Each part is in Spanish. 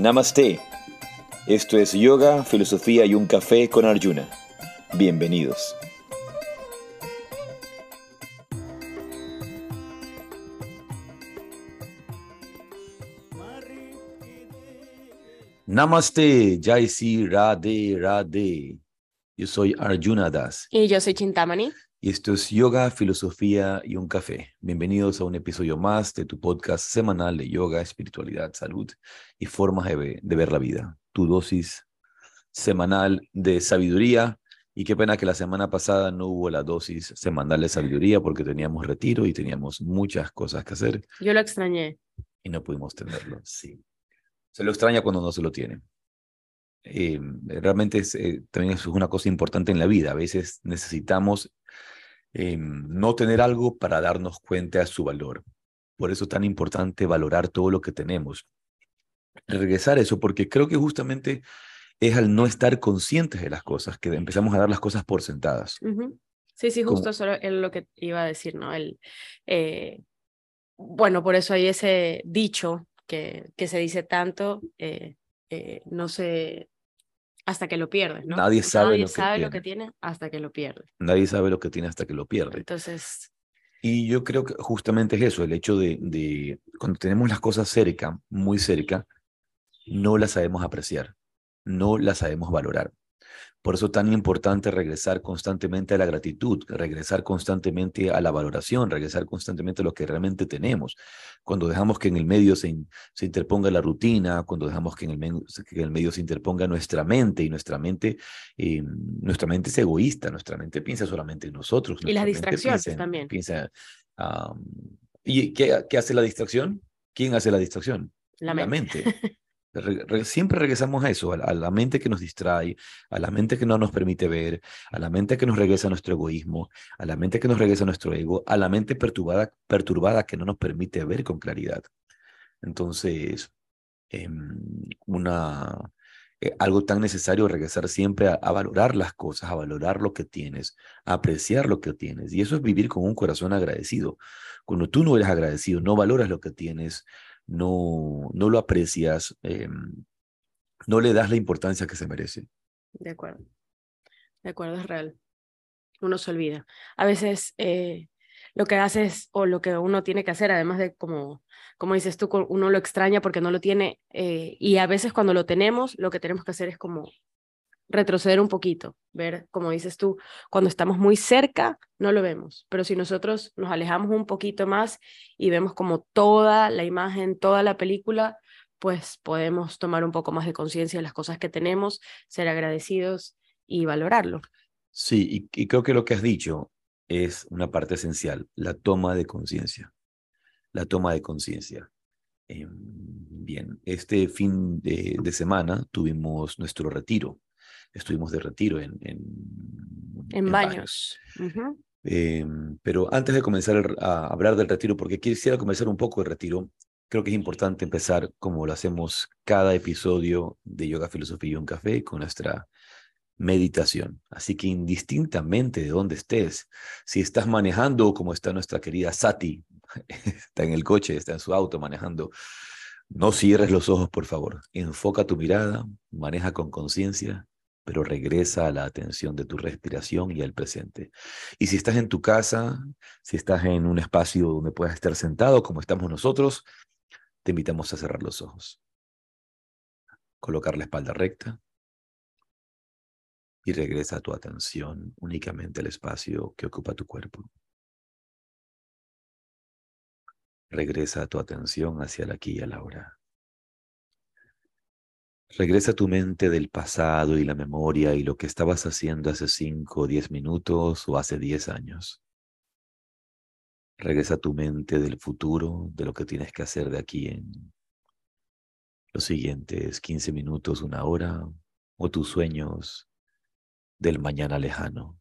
Namaste. Esto es Yoga, Filosofía y un Café con Arjuna. Bienvenidos. Namaste, Jaisi Radhe Radhe. Yo soy Arjuna Das. Y yo soy Chintamani. Y esto es Yoga, Filosofía y un Café. Bienvenidos a un episodio más de tu podcast semanal de yoga, espiritualidad, salud y formas de, de ver la vida. Tu dosis semanal de sabiduría. Y qué pena que la semana pasada no hubo la dosis semanal de sabiduría porque teníamos retiro y teníamos muchas cosas que hacer. Yo lo extrañé. Y no pudimos tenerlo, sí. Se lo extraña cuando no se lo tiene. Eh, realmente es, eh, también es una cosa importante en la vida. A veces necesitamos eh, no tener algo para darnos cuenta de su valor. Por eso es tan importante valorar todo lo que tenemos. Regresar a eso, porque creo que justamente es al no estar conscientes de las cosas que empezamos a dar las cosas por sentadas. Sí, sí, justo eso es lo que iba a decir, ¿no? El, eh, bueno, por eso hay ese dicho que, que se dice tanto, eh, no sé hasta que lo pierdes, ¿no? Nadie sabe, Nadie lo, que sabe tiene. lo que tiene hasta que lo pierde. Nadie sabe lo que tiene hasta que lo pierde. Entonces, Y yo creo que justamente es eso, el hecho de, de cuando tenemos las cosas cerca, muy cerca, no las sabemos apreciar, no las sabemos valorar. Por eso es tan importante regresar constantemente a la gratitud, regresar constantemente a la valoración, regresar constantemente a lo que realmente tenemos. Cuando dejamos que en el medio se, in- se interponga la rutina, cuando dejamos que en el, men- que en el medio se interponga nuestra mente y nuestra mente, eh, nuestra mente es egoísta, nuestra mente piensa solamente en nosotros. Y las mente distracciones piensa en- también. piensa, ¿Y qué, qué hace la distracción? ¿Quién hace la distracción? la mente. Re- re- siempre regresamos a eso, a la mente que nos distrae, a la mente que no nos permite ver, a la mente que nos regresa a nuestro egoísmo, a la mente que nos regresa a nuestro ego, a la mente perturbada, perturbada que no nos permite ver con claridad. Entonces, em, una, eh, algo tan necesario regresar siempre a, a valorar las cosas, a valorar lo que tienes, a apreciar lo que tienes. Y eso es vivir con un corazón agradecido. Cuando tú no eres agradecido, no valoras lo que tienes, no, no lo aprecias, em, no le das la importancia que se merece. De acuerdo. De acuerdo, es real. Uno se olvida. A veces eh, lo que haces o lo que uno tiene que hacer, además de como, como dices tú, uno lo extraña porque no lo tiene eh, y a veces cuando lo tenemos, lo que tenemos que hacer es como retroceder un poquito, ver, como dices tú, cuando estamos muy cerca, no lo vemos, pero si nosotros nos alejamos un poquito más y vemos como toda la imagen, toda la película, pues podemos tomar un poco más de conciencia de las cosas que tenemos, ser agradecidos y valorarlo. Sí, y, creo que lo que has dicho es una parte esencial, la toma de conciencia. La toma de conciencia. Em, bien, este fin de semana tuvimos nuestro retiro. Estuvimos de retiro en, en, En baños. Ujú. Em, pero antes de comenzar a hablar del retiro, porque quisiera comenzar un poco el retiro, creo que es importante empezar como lo hacemos cada episodio de Yoga, Filosofía y un Café con nuestra meditación. Así que indistintamente de dónde estés, si estás manejando como está nuestra querida Sati, está en el coche, está en su auto manejando, no cierres los ojos, por favor. Enfoca tu mirada, maneja con conciencia, pero regresa a la atención de tu respiración y al presente. Y si estás en tu casa, si estás en un espacio donde puedas estar sentado como estamos nosotros, te invitamos a cerrar los ojos. Colocar la espalda recta y regresa tu atención únicamente al espacio que ocupa tu cuerpo. Regresa tu atención hacia el aquí y el ahora. Regresa tu mente del pasado y la memoria y lo que estabas haciendo hace 5 o 10 minutos o hace 10 años. Regresa tu mente del futuro, de lo que tienes que hacer de aquí en los siguientes 15 minutos, una hora, o tus sueños del mañana lejano.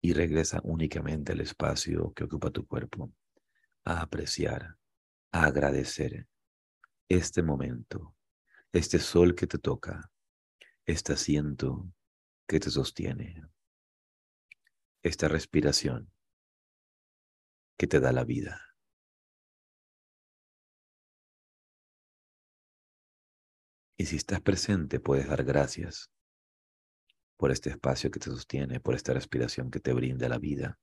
Y regresa únicamente al espacio que ocupa tu cuerpo, a apreciar, a agradecer este momento, este sol que te toca, este asiento que te sostiene, esta respiración que te da la vida. Y si estás presente, puedes dar gracias por este espacio que te sostiene, por esta respiración que te brinda la vida,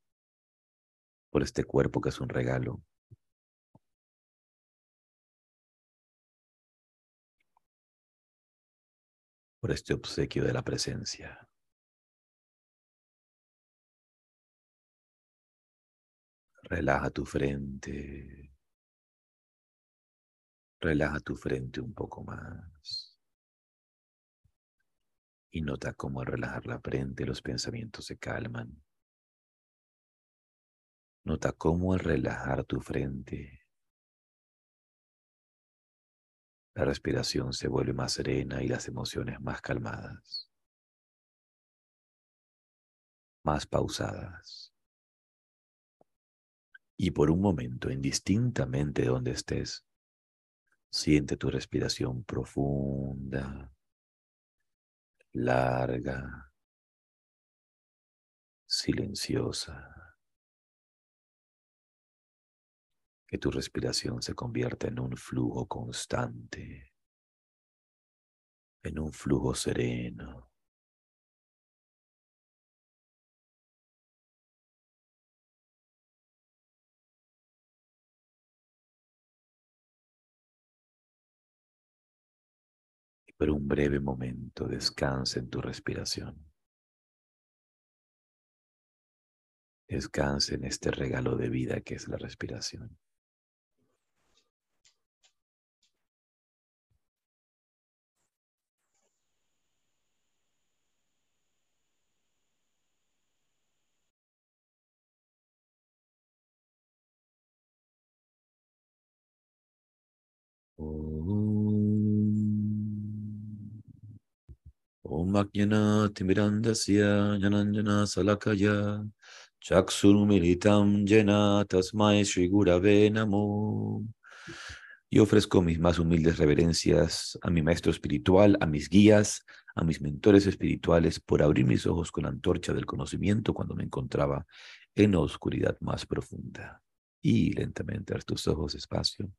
por este cuerpo que es un regalo. Por este obsequio de la presencia. Relaja tu frente. Relaja tu frente un poco más. Y nota cómo al relajar la frente los pensamientos se calman. Nota cómo al relajar tu frente la respiración se vuelve más serena y las emociones más calmadas, más pausadas. Y por un momento, indistintamente donde estés, siente tu respiración profunda, larga, silenciosa. Que tu respiración se convierta en un flujo constante, en un flujo sereno. Y por un breve momento descansa en tu respiración. Descansa en este regalo de vida que es la respiración. Y ofrezco mis más humildes reverencias a mi maestro espiritual, a mis guías, a mis mentores espirituales por abrir mis ojos con la antorcha del conocimiento cuando me encontraba en la oscuridad más profunda. Y lentamente a tus ojos despacio.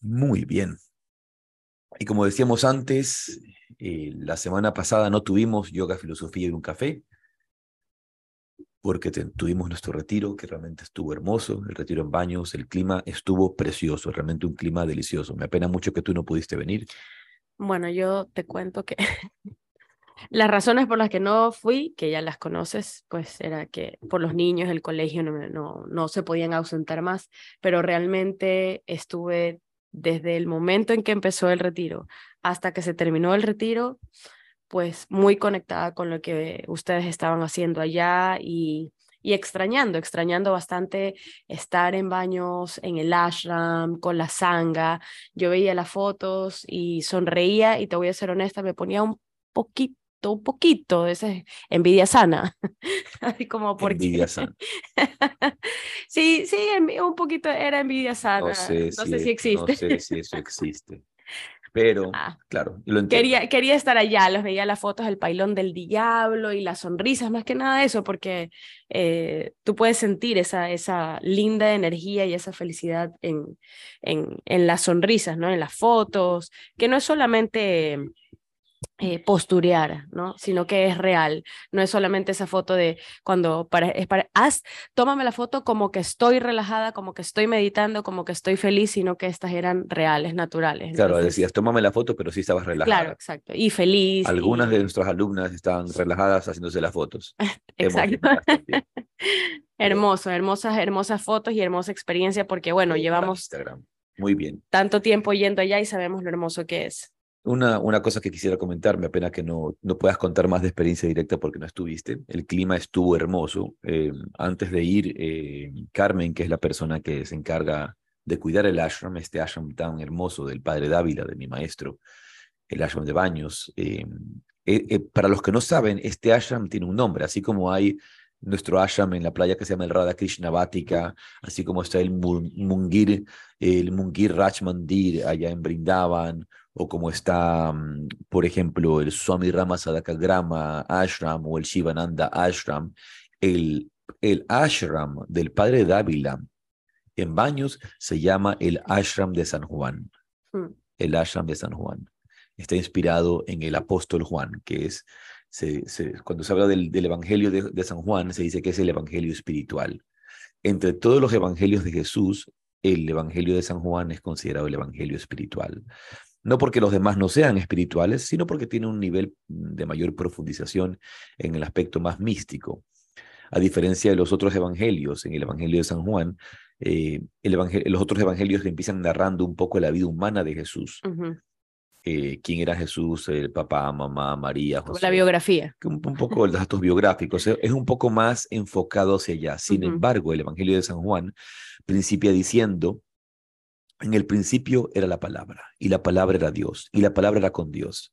Muy bien. Y como decíamos antes, eh, la semana pasada no tuvimos yoga, filosofía y un café, porque tuvimos nuestro retiro, que realmente estuvo hermoso, el retiro en baños, el clima estuvo precioso, realmente un clima delicioso. Me apena mucho que tú no pudiste venir. Bueno, yo te cuento que las razones por las que no fui, que ya las conoces, pues era que por los niños, el colegio no, no, no se podían ausentar más, pero realmente estuve desde el momento en que empezó el retiro hasta que se terminó el retiro, pues muy conectada con lo que ustedes estaban haciendo allá y, y extrañando, extrañando bastante estar en baños en el ashram, con la sanga. Yo veía las fotos y sonreía y te voy a ser honesta, me ponía un poquito un poquito de esa envidia sana, así como porque... Envidia sana. sí, sí, un poquito era envidia sana. No sé, si, existe. No sé si eso existe. Pero, ah. claro, lo Quería, quería estar allá, los veía las fotos del pailón del diablo y las sonrisas, más que nada eso, porque eh, tú puedes sentir esa, esa linda energía y esa felicidad en, en, en las sonrisas, ¿no? En las fotos, que no es solamente eh, posturear, ¿no? Sino que es real. No es solamente esa foto de cuando para, es para, haz, tómame la foto como que estoy relajada, como que estoy meditando, como que estoy feliz, sino que estas eran reales, naturales. claro, decías, tómame la foto, pero sí estabas relajada. Claro, exacto. Y feliz. Algunas de nuestras alumnas estaban relajadas haciéndose las fotos. exacto. Hermoso, hermosas, hermosas fotos y hermosa experiencia porque, bueno, llevamos Instagram. Muy bien. tanto tiempo yendo allá y sabemos lo hermoso que es. Una, una cosa que quisiera comentar, me apena que no, no puedas contar más de experiencia directa porque no estuviste. El clima estuvo hermoso. Eh, antes de ir, eh, Carmen, que es la persona que se encarga de cuidar el ashram, este ashram tan hermoso del padre Dávila, de mi maestro, el ashram de baños. Eh, para los que no saben, este ashram tiene un nombre, así como hay nuestro ashram en la playa que se llama el Radha Krishna Vatika, así como está el Mungir, el Mungir Raj Mandir allá en Brindavan, o como está, mm, por ejemplo, el Swami Rama Grama Ashram o el Shivananda Ashram, el, el ashram del padre Dávila en Baños se llama el ashram de San Juan. mm. el ashram de San Juan. Está inspirado en el apóstol Juan, que es, se, cuando se habla del, Evangelio de, de San Juan, se dice que es el Evangelio espiritual. Entre todos los evangelios de Jesús, el Evangelio de San Juan es considerado el Evangelio espiritual. No porque los demás no sean espirituales, sino porque tiene un nivel de mayor profundización en el aspecto más místico. A diferencia de los otros evangelios, en el Evangelio de San Juan, eh, los otros evangelios empiezan narrando un poco la vida humana de Jesús. Eh, quién era Jesús, el papá, mamá, María, José. La biografía. Un, poco los datos biográficos. Es un poco más enfocado hacia allá. Sin embargo, el Evangelio de San Juan principia diciendo, en el principio era la palabra, y la palabra era Dios, y la palabra era con Dios.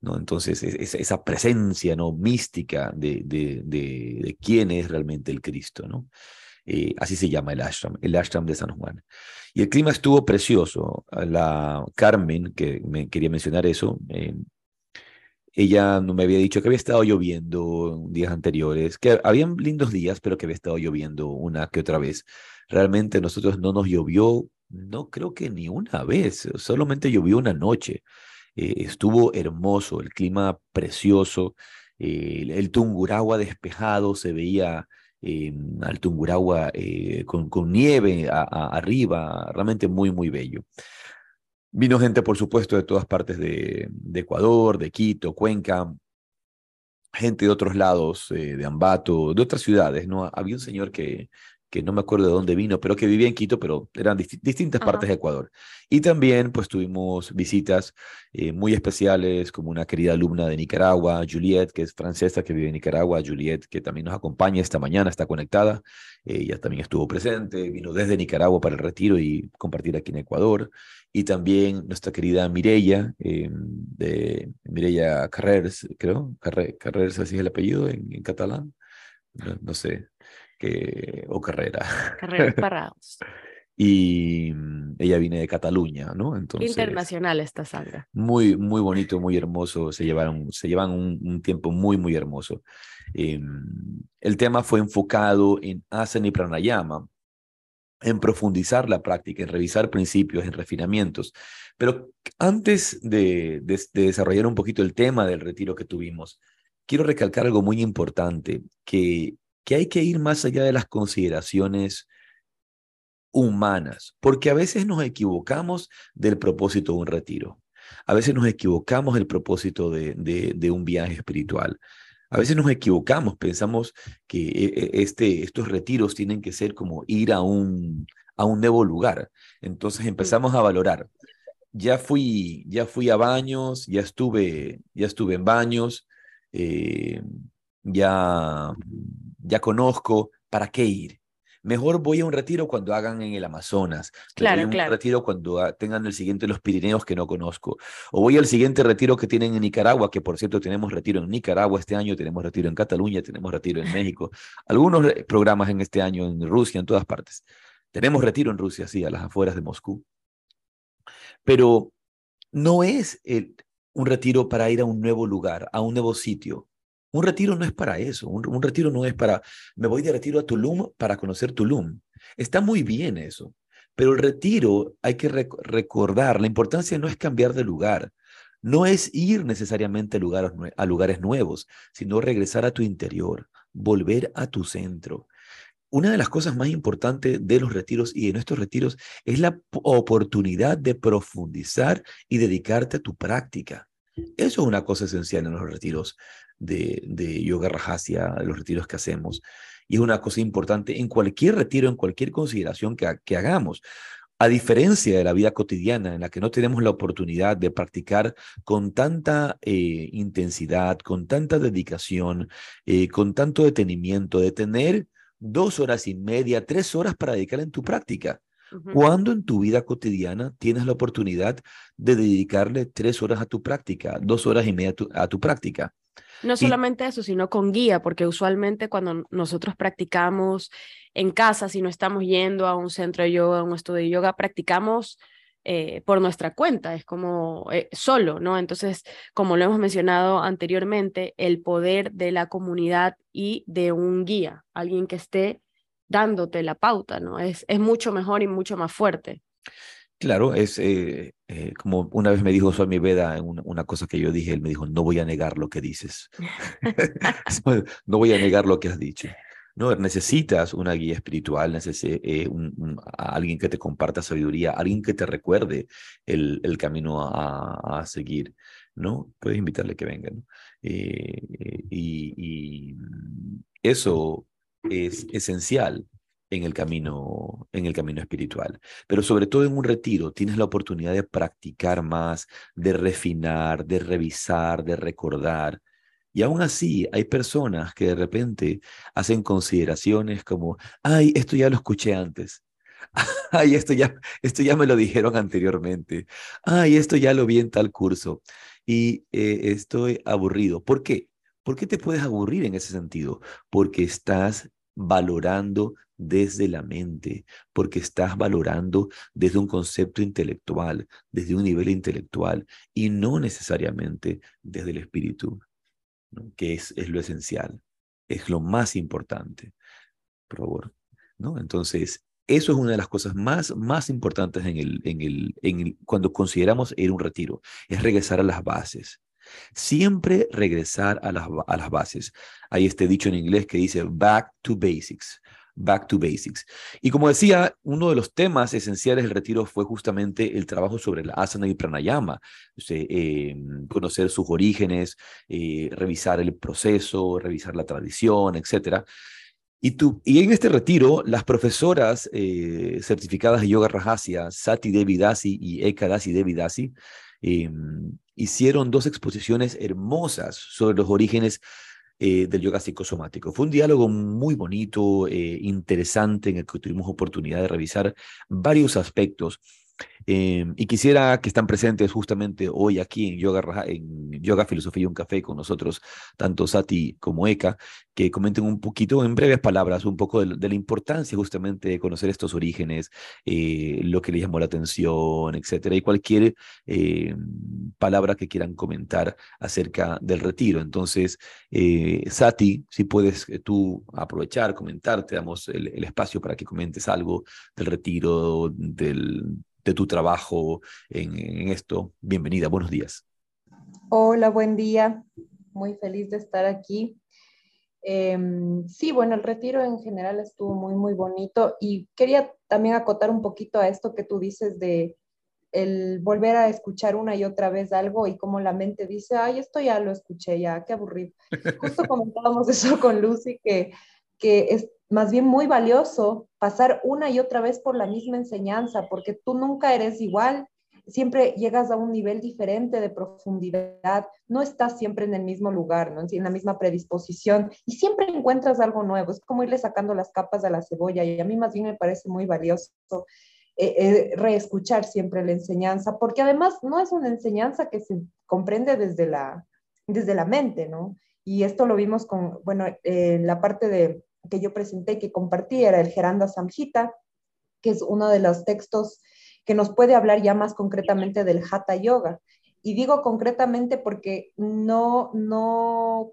¿no? Entonces, esa presencia ¿no? mística de, de, de, quién es realmente el Cristo. ¿no? Eh, así se llama el ashram, el ashram de San Juan. Y el clima estuvo precioso. La Carmen, que me quería mencionar eso, eh, ella me había dicho que había estado lloviendo días anteriores, que habían lindos días, pero que había estado lloviendo una que otra vez. Realmente nosotros no nos llovió, no creo que ni una vez, solamente llovió una noche. Eh, estuvo hermoso, el clima precioso, el Tunguragua despejado, se veía eh, al Tungurahua eh, con, nieve arriba, realmente muy, muy bello. Vino gente, por supuesto, de todas partes de, Ecuador, de Quito, Cuenca, gente de otros lados, eh, de Ambato, de otras ciudades, ¿no? Había un señor que, que no me acuerdo de dónde vino, pero que vivía en Quito, pero eran distintas partes de Ecuador. Y también pues tuvimos visitas eh, muy especiales, como una querida alumna de Nicaragua, Juliette, que es francesa, que vive en Nicaragua, Juliette, que también nos acompaña esta mañana, está conectada, ella también estuvo presente, vino desde Nicaragua para el retiro y compartir aquí en Ecuador. Y también nuestra querida Mireya, eh, de Mireya Carrers, creo, Carrers, así es el apellido en, catalán, no sé, que, o Carrera. Carreras Parados. y mm, ella viene de Cataluña, ¿no? Entonces, Internacional esta sangre. Muy, muy bonito, muy hermoso. Se llevaron, se llevan un, tiempo muy, muy hermoso. Em, el tema fue enfocado en Asana y Pranayama, en profundizar la práctica, en revisar principios, en refinamientos. Pero antes de, de, desarrollar un poquito el tema del retiro que tuvimos, quiero recalcar algo muy importante, que que hay que ir más allá de las consideraciones humanas, porque a veces nos equivocamos del propósito de un retiro, a veces nos equivocamos del propósito de, de, un viaje espiritual. A veces nos equivocamos, pensamos que e, e, este, estos retiros tienen que ser como ir a un, a un nuevo lugar. Entonces empezamos a valorar. Ya fui, ya fui a baños, ya estuve, ya estuve en baños, eh, ya ya conozco, ¿para qué ir? Mejor voy a un retiro cuando hagan en el Amazonas. Claro, voy a un retiro cuando tengan el siguiente los Pirineos que no conozco. O voy al siguiente retiro que tienen en Nicaragua, que por cierto tenemos retiro en Nicaragua este año, tenemos retiro en Cataluña, tenemos retiro en México. Algunos programas en este año en Rusia, en todas partes. Tenemos retiro en Rusia, sí, a las afueras de Moscú. Pero no es el, un retiro para ir a un nuevo lugar, a un nuevo sitio. Un retiro no es para eso, un, retiro no es para, me voy de retiro a Tulum para conocer Tulum. Está muy bien eso, pero el retiro hay que recordar, la importancia no es cambiar de lugar, no es ir necesariamente a lugares, a lugares nuevos, sino regresar a tu interior, volver a tu centro. Una de las cosas más importantes de los retiros y de nuestros retiros es la oportunidad de profundizar y dedicarte a tu práctica. Eso es una cosa esencial en los retiros de, yoga rajasya, los retiros que hacemos. Y es una cosa importante en cualquier retiro, en cualquier consideración que, que hagamos. A diferencia de la vida cotidiana en la que no tenemos la oportunidad de practicar con tanta eh, intensidad, con tanta dedicación, eh, con tanto detenimiento, de tener dos horas y media, tres horas para dedicar en tu práctica. Cuando en tu vida cotidiana tienes la oportunidad de dedicarle tres horas a tu práctica, dos horas y media a tu práctica. No solamente eso, sino con guía, porque usualmente cuando nosotros practicamos en casa, si no estamos yendo a un centro de yoga, a un estudio de yoga, practicamos eh, por nuestra cuenta, es como eh, solo, ¿no? Entonces, como lo hemos mencionado anteriormente, el poder de la comunidad y de un guía, alguien que esté dándote la pauta, ¿no? Es, es mucho mejor y mucho más fuerte. Claro, es, eh, Eh, como una vez me dijo Swami Veda, una, una cosa que yo dije, él me dijo, no voy a negar lo que dices. no voy a negar lo que has dicho. No, necesitas una guía espiritual, necesitas eh, un, alguien que te comparta sabiduría, alguien que te recuerde el, el camino a, a, seguir, ¿no? Puedes invitarle que venga, ¿no? Y, y, eso es esencial en el camino en el camino espiritual, pero sobre todo en un retiro tienes la oportunidad de practicar más, de refinar, de revisar, de recordar. Y aún así hay personas que de repente hacen consideraciones como, ay, esto ya lo escuché antes. Ay, esto ya, esto ya me lo dijeron anteriormente. Ay, esto ya lo vi en tal curso. Y eh, estoy aburrido. ¿Por qué? ¿Por qué te puedes aburrir en ese sentido? Porque estás valorando desde la mente, porque estás valorando desde un concepto intelectual, desde un nivel intelectual y no necesariamente desde el espíritu, que es, lo esencial, es lo más importante. Por favor. ¿no? Entonces, eso es una de las cosas más, más importantes en el, en el, en cuando consideramos ir a un retiro, es regresar a las bases. Siempre regresar a las, a las bases. Hay este dicho en inglés que dice back to basics back to basics. Y como decía, uno de los temas esenciales del retiro fue justamente el trabajo sobre el asana y pranayama, eh, conocer sus orígenes, eh, revisar el proceso, revisar la tradición, etc. Y, tú, y en este retiro, las profesoras eh, certificadas de Yoga Rajasya, Sati Devi Dasi y Eka Dasi Devi Dasi, hicieron dos exposiciones hermosas sobre los orígenes eh, del yoga psicosomático. Fue un diálogo muy bonito, eh, interesante, en el que tuvimos oportunidad de revisar varios aspectos Em, y quisiera que están presentes justamente hoy aquí en Yoga, en Yoga Filosofía y un Café con nosotros, tanto Sati como Eka, que comenten un poquito, en breves palabras, un poco de, la importancia justamente de conocer estos orígenes, eh, lo que les llamó la atención, etcétera, y cualquier eh, palabra que quieran comentar acerca del retiro. Entonces, eh, Sati, si puedes tú aprovechar, comentar, te damos el espacio para que comentes algo del retiro, del de tu trabajo en, esto. Bienvenida, buenos días. Hola, buen día. Muy feliz de estar aquí. Em, sí, bueno, el retiro en general estuvo muy, muy bonito y quería también acotar un poquito a esto que tú dices de el volver a escuchar una y otra vez algo y como la mente dice, ay, esto ya lo escuché, ya, qué aburrido. Justo comentábamos eso con Lucy, que, que es, más bien muy valioso pasar una y otra vez por la misma enseñanza, porque tú nunca eres igual, siempre llegas a un nivel diferente de profundidad, no estás siempre en el mismo lugar, ¿no? en la misma predisposición. Y siempre encuentras algo nuevo, es como irle sacando las capas a la cebolla. Y a mí más bien me parece muy valioso eh, eh, reescuchar siempre la enseñanza, porque además no es una enseñanza que se comprende desde la, desde la mente, ¿no? Y esto lo vimos con, bueno, en la parte de que yo presenté y que compartí era el Geranda Samhita, que es uno de los textos que nos puede hablar ya más concretamente del Hatha Yoga. Y digo concretamente porque no, no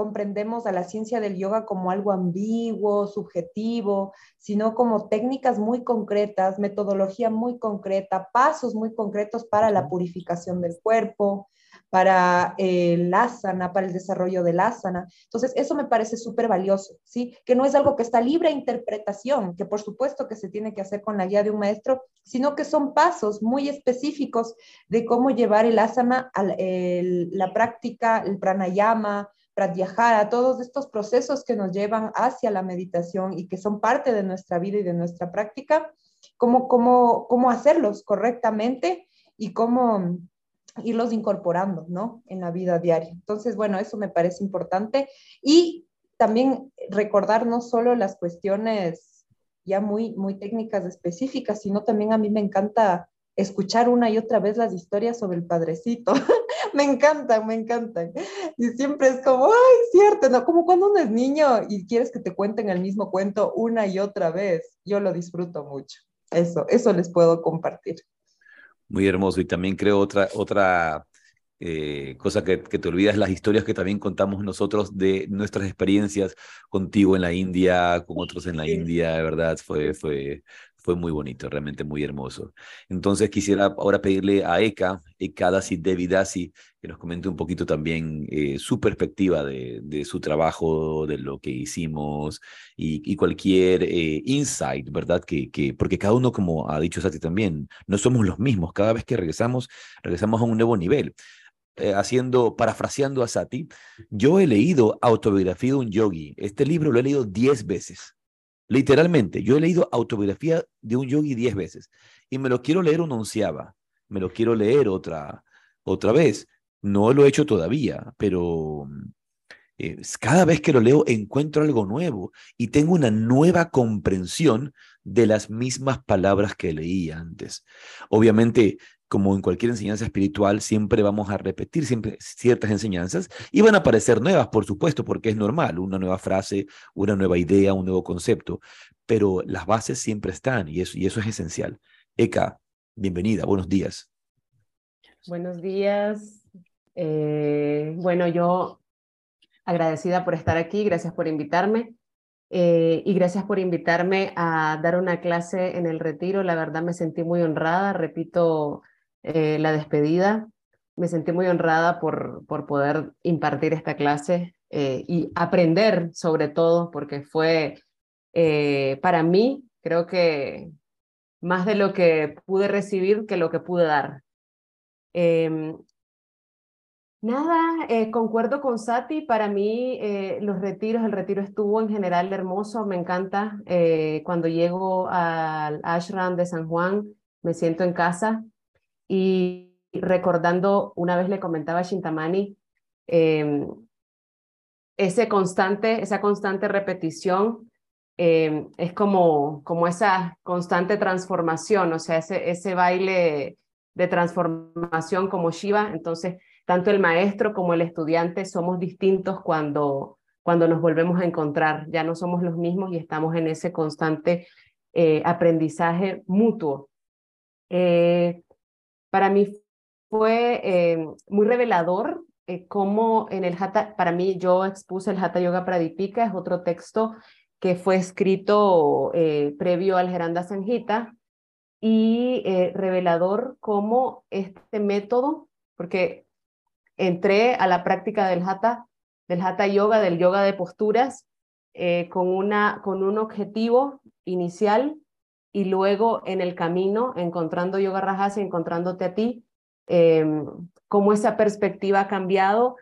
comprendemos a la ciencia del yoga como algo ambiguo, subjetivo, sino como técnicas muy concretas, metodología muy concreta, pasos muy concretos para la purificación del cuerpo, para el asana, para el desarrollo del asana. Entonces, eso me parece súper valioso, ¿sí? Que no es algo que está libre a interpretación, que por supuesto que se tiene que hacer con la guía de un maestro, sino que son pasos muy específicos de cómo llevar el asana a la práctica, el pranayama, pratyahara, todos estos procesos que nos llevan hacia la meditación y que son parte de nuestra vida y de nuestra práctica, cómo, cómo, cómo hacerlos correctamente y cómo irlos incorporando, ¿no? En la vida diaria. Entonces, bueno, eso me parece importante. Y también recordar no solo las cuestiones ya muy, muy técnicas específicas, sino también a mí me encanta escuchar una y otra vez las historias sobre el padrecito. me encantan, me encantan. Y siempre es como, ay, cierto, ¿no? Como cuando uno es niño y quieres que te cuenten el mismo cuento una y otra vez. Yo lo disfruto mucho. Eso, eso les puedo compartir. Muy hermoso. Y también creo otra, otra eh, cosa que, que, te olvidas, las historias que también contamos nosotros de nuestras experiencias contigo en la India, con otros en la India, de verdad, fue, fue, fue muy bonito, realmente muy hermoso. Entonces quisiera ahora pedirle a Eka, Eka Dasi Devidasi, que nos comente un poquito también eh, su perspectiva de, su trabajo, de lo que hicimos y, cualquier eh, insight, ¿verdad? Que, que, porque cada uno, como ha dicho Sati también, no somos los mismos. Cada vez que regresamos, regresamos a un nuevo nivel. Eh, haciendo, parafraseando a Sati, yo he leído Autobiografía de un Yogi. Este libro lo he leído diez veces Literalmente, yo he leído autobiografía de un yogi diez veces y me lo quiero leer una onceava, me lo quiero leer otra, otra vez. No lo he hecho todavía, pero eh, cada vez que lo leo encuentro algo nuevo y tengo una nueva comprensión de las mismas palabras que leí antes. Obviamente, como en cualquier enseñanza espiritual, siempre vamos a repetir siempre ciertas enseñanzas y van a aparecer nuevas, por supuesto, porque es normal, una nueva frase, una nueva idea, un nuevo concepto, pero las bases siempre están y eso, y eso es esencial. Eka, bienvenida, buenos días. Buenos días. Eh, bueno, yo agradecida por estar aquí, gracias por invitarme. Eh, y gracias por invitarme a dar una clase en el retiro. La verdad me sentí muy honrada. Repito, eh, la despedida. Me sentí muy honrada por, por poder impartir esta clase eh, y aprender sobre todo, porque fue eh, para mí, creo que más de lo que pude recibir que lo que pude dar. Em, nada, concuerdo con Sati, para mí los retiros, el retiro estuvo en general hermoso, me encanta. cuando llego al ashram de San Juan, me siento en casa. Y recordando, una vez le comentaba a Shintamani, em, ese constante, esa constante repetición em, es como, como esa constante transformación, o sea, ese, ese baile de transformación como Shiva. Entonces, tanto el maestro como el estudiante somos distintos cuando, cuando nos volvemos a encontrar. Ya no somos los mismos y estamos en ese constante eh, aprendizaje mutuo. Eh, para mí fue eh, muy revelador eh, cómo en el Hatha, para mí yo expuse el Hatha Yoga Pradipika, es otro texto que fue escrito eh, previo al Geranda Sanjita y revelador cómo este método, porque entré a la práctica del Hatha, del Hatha Yoga, del yoga de posturas, con, una, con un objetivo inicial y luego en el camino, encontrando Yoga Rajasi, encontrándote a ti, eh, cómo esa perspectiva ha cambiado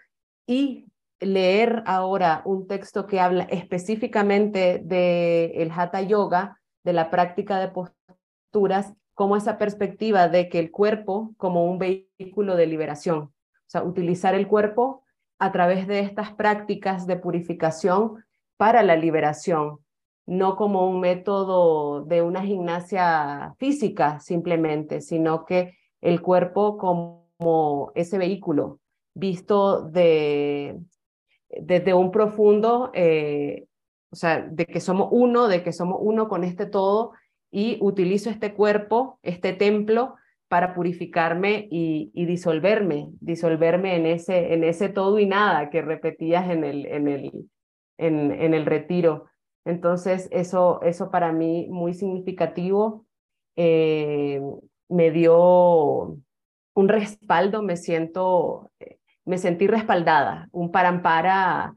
y leer ahora un texto que habla específicamente del el Hatha Yoga, de la práctica de posturas, como esa perspectiva de que el cuerpo como un vehículo de liberación, o sea, utilizar el cuerpo a través de estas prácticas de purificación para la liberación, no como un método de una gimnasia física simplemente, sino que el cuerpo como ese vehículo visto de, desde un profundo, eh, o sea, de que somos uno, de que somos uno con este todo y utilizo este cuerpo, este templo para purificarme y, disolverme, disolverme en ese, en ese todo y nada que repetías en el, en el, en, en el retiro. Entonces, eso, eso para mí muy significativo. Eh, me dio un respaldo, me siento, me sentí respaldada, un parampara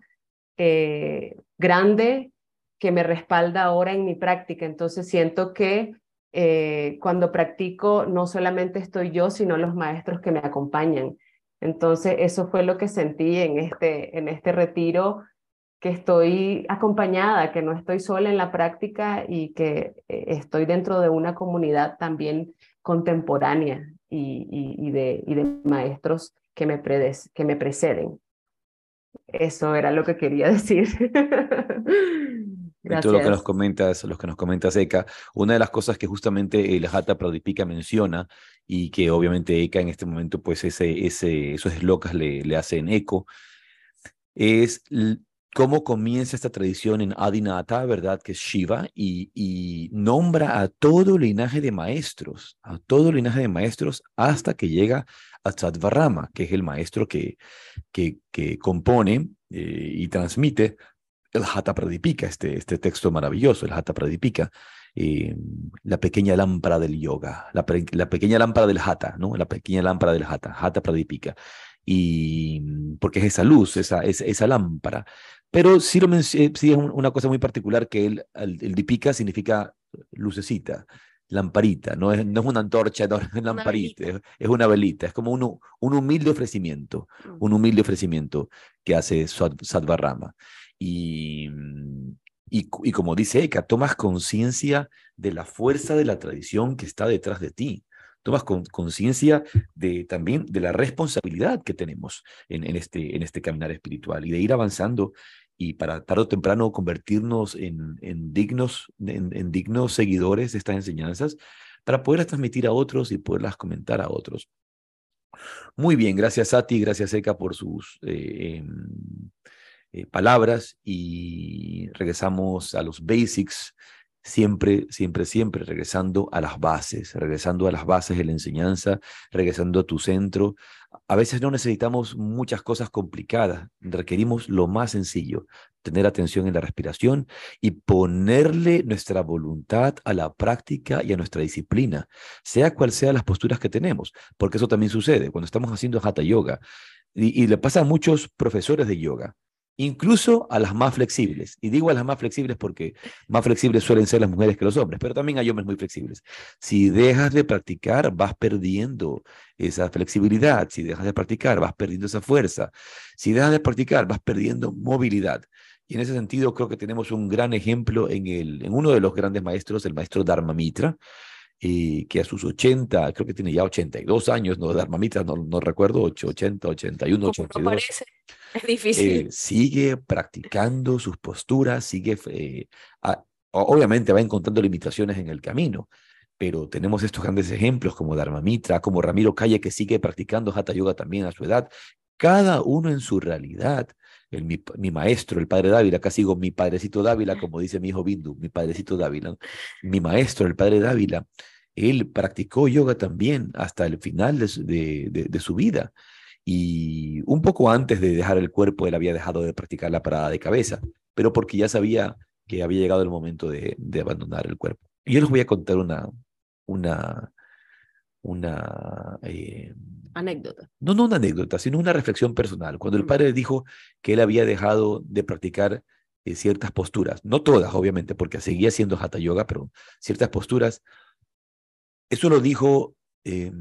eh, grande que me respalda ahora en mi práctica. Entonces siento que eh, cuando practico no solamente estoy yo, sino los maestros que me acompañan. Entonces eso fue lo que sentí en este, en este retiro que estoy acompañada, que no estoy sola en la práctica y que eh, estoy dentro de una comunidad también contemporánea y, de, y de, maestros que me, que me preceden. Eso era lo que quería decir. Gracias. todo lo que nos comentas, los que nos comentas, Eka, una de las cosas que justamente el Hatha Pradipika menciona y que obviamente Eka en este momento, pues ese, ese, esos eslocas le, le hacen eco, es cómo comienza esta tradición en Adinata, ¿verdad? Que es Shiva, y, nombra a todo linaje de maestros, a todo linaje de maestros, hasta que llega a Tzadvarama, que es el maestro que, que, que compone eh, y transmite el Hatha Pradipika, este, este texto maravilloso, el Hatha Pradipika. eh, la pequeña lámpara del yoga, la, la, pequeña lámpara del hatha, ¿no? La pequeña lámpara del hatha, hatha pradipika. Y porque es esa luz, esa, esa, esa lámpara. Pero sí, lo eh, sí es una cosa muy particular que el, el, el dipika significa lucecita lamparita, no es, no es una antorcha, no es lamparita, es, una velita, es como un, un humilde ofrecimiento, mm. un humilde ofrecimiento que hace Sadvarrama. Y, y, y como dice Eka, tomas conciencia de la fuerza de la tradición que está detrás de ti, tomas conciencia de, también de la responsabilidad que tenemos en, en, este, en este caminar espiritual y de ir avanzando y para tarde o temprano convertirnos en, en dignos, en, dignos seguidores de estas enseñanzas para poderlas transmitir a otros y poderlas comentar a otros. Muy bien, gracias a ti, gracias Eka por sus eh, em, eh, palabras y regresamos a los basics siempre, siempre, siempre regresando a las bases, regresando a las bases de la enseñanza, regresando a tu centro. A veces no necesitamos muchas cosas complicadas, requerimos lo más sencillo, tener atención en la respiración y ponerle nuestra voluntad a la práctica y a nuestra disciplina, sea cual sea las posturas que tenemos, porque eso también sucede cuando estamos haciendo hatha yoga. Y, le pasa a muchos profesores de yoga incluso a las más flexibles. Y digo a las más flexibles porque más flexibles suelen ser las mujeres que los hombres, pero también hay hombres muy flexibles. Si dejas de practicar, vas perdiendo esa flexibilidad. Si dejas de practicar, vas perdiendo esa fuerza. Si dejas de practicar, vas perdiendo movilidad. Y en ese sentido creo que tenemos un gran ejemplo en, el, en uno de los grandes maestros, el maestro Dharma Mitra, y que a sus 80, creo que tiene ya 82 años, no, Dharma Mitra, no, no recuerdo, 80, 81, 82. Es difícil. Eh, sigue practicando sus posturas, sigue, eh, obviamente va encontrando limitaciones en el camino, pero tenemos estos grandes ejemplos como Dharma Mitra, como Ramiro Calle, que sigue practicando Hatha Yoga también a su edad, cada uno en su realidad. El, mi, mi, maestro, el padre Dávila, acá sigo mi padrecito Dávila, como dice mi hijo Bindu, mi padrecito Dávila, mi maestro, el padre Dávila, él practicó yoga también hasta el final de, de, de su vida. Y un poco antes de dejar el cuerpo, él había dejado de practicar la parada de cabeza, pero porque ya sabía que había llegado el momento de, de abandonar el cuerpo. Y yo les voy a contar una, una, una eh, anécdota. No, no una anécdota, sino una reflexión personal. Cuando el padre dijo que él había dejado de practicar eh, ciertas posturas, no todas, obviamente, porque seguía haciendo hatha yoga, pero ciertas posturas, eso lo dijo eh,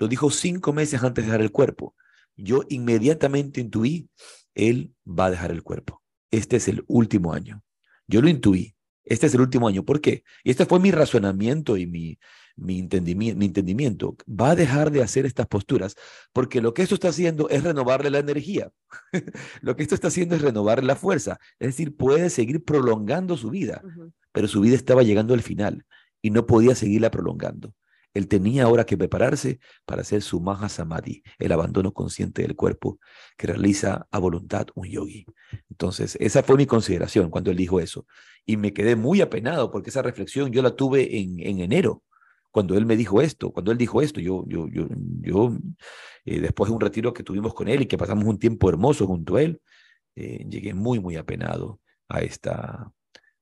lo dijo cinco meses antes de dejar el cuerpo. Yo inmediatamente intuí, él va a dejar el cuerpo. Este es el último año. Yo lo intuí. Este es el último año. ¿Por qué? Y este fue mi razonamiento y mi, mi, entendimiento, mi entendimiento. Va a dejar de hacer estas posturas porque lo que esto está haciendo es renovarle la energía. lo que esto está haciendo es renovarle la fuerza. Es decir, puede seguir prolongando su vida, pero su vida estaba llegando al final y no podía seguirla prolongando. Él tenía ahora que prepararse para hacer su Maha Samadhi, el abandono consciente del cuerpo que realiza a voluntad un yogi. Entonces, esa fue mi consideración cuando él dijo eso. Y me quedé muy apenado porque esa reflexión yo la tuve en, en enero, cuando él me dijo esto. Cuando él dijo esto, yo, yo, yo, yo eh, después de un retiro que tuvimos con él y que pasamos un tiempo hermoso junto a él, eh, llegué muy, muy apenado a esta,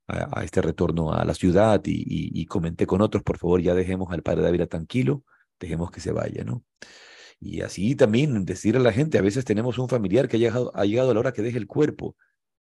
a, este retorno a la ciudad y, comenté con otros, por favor, ya dejemos al padre Dávila tranquilo, dejemos que se vaya, ¿no? Y así también decir a la gente, a veces tenemos un familiar que ha llegado, ha llegado a la hora que deje el cuerpo,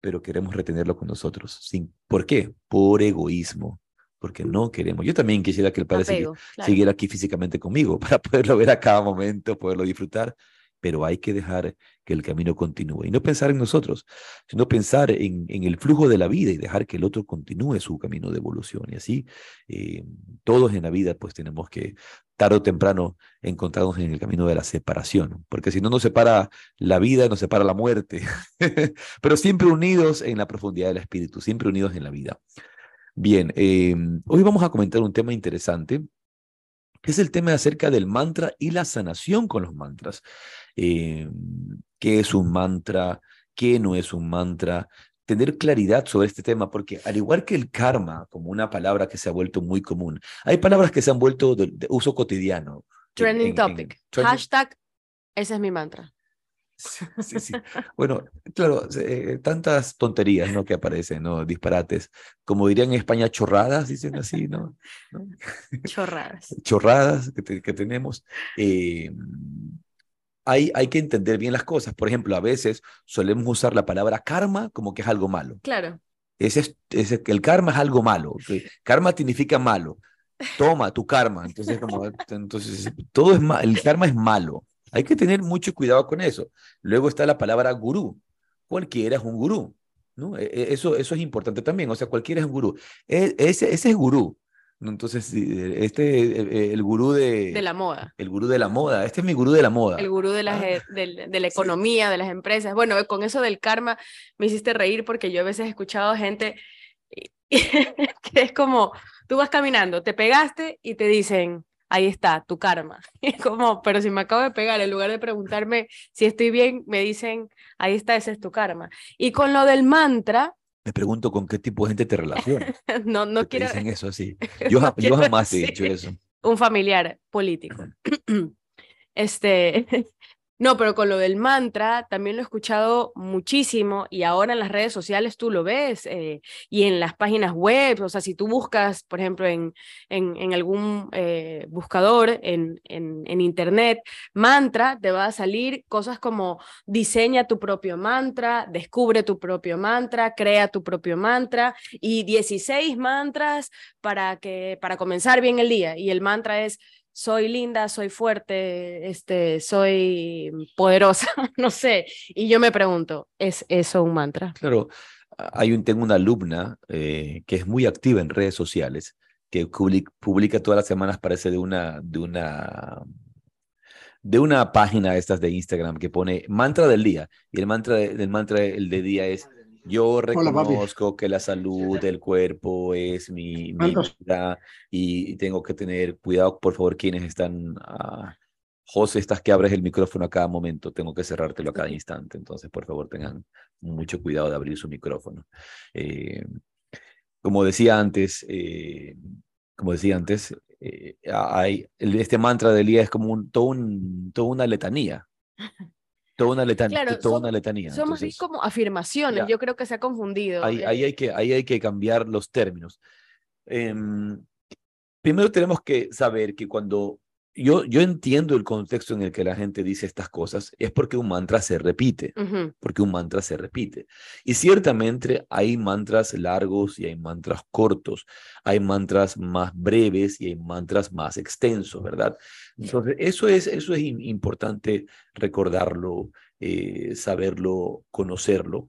pero queremos retenerlo con nosotros. Sin, ¿Por qué? Por egoísmo, porque no queremos. Yo también quisiera que el padre siguiera aquí físicamente conmigo para poderlo ver a cada momento, poderlo disfrutar, pero hay que dejar que el camino continúe. Y no pensar en nosotros, sino pensar en, el flujo de la vida y dejar que el otro continúe su camino de evolución. Y así, eh, todos en la vida, pues tenemos que, tarde o temprano, encontrarnos en el camino de la separación, porque si no nos separa la vida, nos separa la muerte, pero siempre unidos en la profundidad del espíritu, siempre unidos en la vida. Bien, eh, hoy vamos a comentar un tema interesante es el tema acerca del mantra y la sanación con los mantras. Eh, ¿Qué es un mantra? ¿Qué no es un mantra? Tener claridad sobre este tema, porque al igual que el karma, como una palabra que se ha vuelto muy común, hay palabras que se han vuelto de, uso cotidiano. Trending topic. Hashtag, ese es mi mantra. Sí, sí. Bueno, claro, eh, tantas tonterías, ¿no? Que aparecen, ¿no? Disparates. Como dirían en España, chorradas, dicen así, ¿no? Chorradas. chorradas que, que tenemos. Eh, hay, hay que entender bien las cosas. Por ejemplo, a veces solemos usar la palabra karma como que es algo malo. Claro. Ese es, el karma es algo malo. Karma significa malo. Toma tu karma. Entonces, como, entonces todo es el karma es malo. Hay que tener mucho cuidado con eso. Luego está la palabra gurú. Cualquiera es un gurú. ¿no? E, e, eso, eso es importante también. O sea, cualquiera es un gurú. E, ese, ese es gurú. Entonces, este, el gurú de... De la moda. El gurú de la moda. Este es mi gurú de la moda. El gurú de, las, ah. eh, de, la economía, de las empresas. Bueno, con eso del karma me hiciste reír porque yo a veces he escuchado gente que es como, tú vas caminando, te pegaste y te dicen, ahí está, tu karma. Es como, pero si me acabo de pegar, en lugar de preguntarme si estoy bien, me dicen, ahí está, ese es tu karma. Y con lo del mantra, me pregunto con qué tipo de gente te relacionas. no, no quiero. Dicen eso así. Yo, yo jamás he dicho eso. Un familiar político. este, no, pero con lo del mantra también lo he escuchado muchísimo y ahora en las redes sociales tú lo ves eh, y en las páginas web, o sea, si tú buscas, por ejemplo, en, en, algún eh, buscador en, en, internet, mantra, te va a salir cosas como diseña tu propio mantra, descubre tu propio mantra, crea tu propio mantra y 16 mantras para, que, para comenzar bien el día. Y el mantra es soy linda, soy fuerte, este, soy poderosa, no sé. Y yo me pregunto, ¿es eso un mantra? Claro, hay un, tengo una alumna eh, que es muy activa en redes sociales, que publica todas las semanas, parece de una, de una, de una página de estas de Instagram que pone mantra del día. Y el mantra del mantra del día es yo reconozco que la salud del cuerpo es mi, vida y tengo que tener cuidado, por favor, quienes están... Uh, José, estás que abres el micrófono a cada momento, tengo que cerrártelo a cada instante, entonces por favor tengan mucho cuidado de abrir su micrófono. Eh, como decía antes, eh, como decía antes, eh, hay, este mantra del día es como un, todo un, toda una letanía. Toda una letanía. toda una letanía. Somos como afirmaciones, yo creo que se ha confundido. Ahí, ahí, hay, que, ahí hay que cambiar los términos. Em, primero tenemos que saber que cuando yo, yo entiendo el contexto en el que la gente dice estas cosas, es porque un mantra se repite, porque un mantra se repite. Y ciertamente hay mantras largos y hay mantras cortos, hay mantras más breves y hay mantras más extensos, ¿verdad? Entonces, eso es, eso es importante recordarlo, eh, saberlo, conocerlo.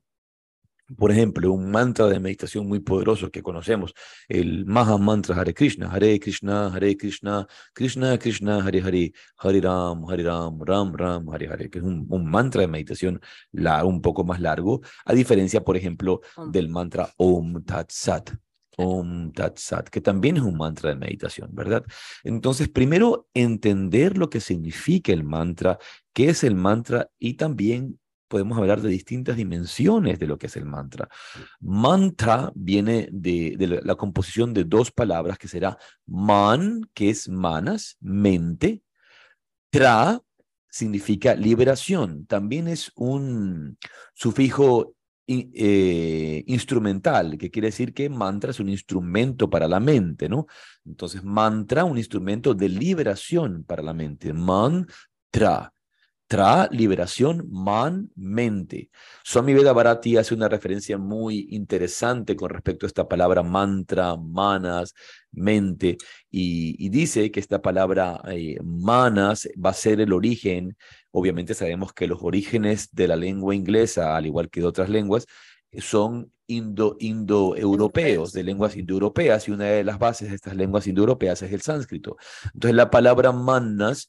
Por ejemplo, un mantra de meditación muy poderoso que conocemos, el Maha Mantra Hare Krishna, Hare Krishna, Hare Krishna, Krishna Krishna, Hare Hare, Hare Ram, Hare Ram, Ram Ram, Hare Hare, que es un, mantra de meditación la, un poco más largo, a diferencia, por ejemplo, del mantra Om Tat Sat. Om Tat Sat, que también es un mantra de meditación, ¿verdad? Entonces, primero entender lo que significa el mantra, qué es el mantra y también podemos hablar de distintas dimensiones de lo que es el mantra. Mantra viene de, la, composición de dos palabras que será man, que es manas, mente, tra significa liberación. También es un sufijo eh, instrumental, que quiere decir que mantra es un instrumento para la mente, ¿no? Entonces, mantra, un instrumento de liberación para la mente. Mantra. Tra, liberación, man, mente. Swami Veda Bharati hace una referencia muy interesante con respecto a esta palabra mantra, manas, mente, y, dice que esta palabra eh, manas va a ser el origen. Obviamente sabemos que los orígenes de la lengua inglesa, al igual que de otras lenguas, son indo, indoeuropeos, de lenguas indoeuropeas, y una de las bases de estas lenguas indoeuropeas es el sánscrito. Entonces la palabra manas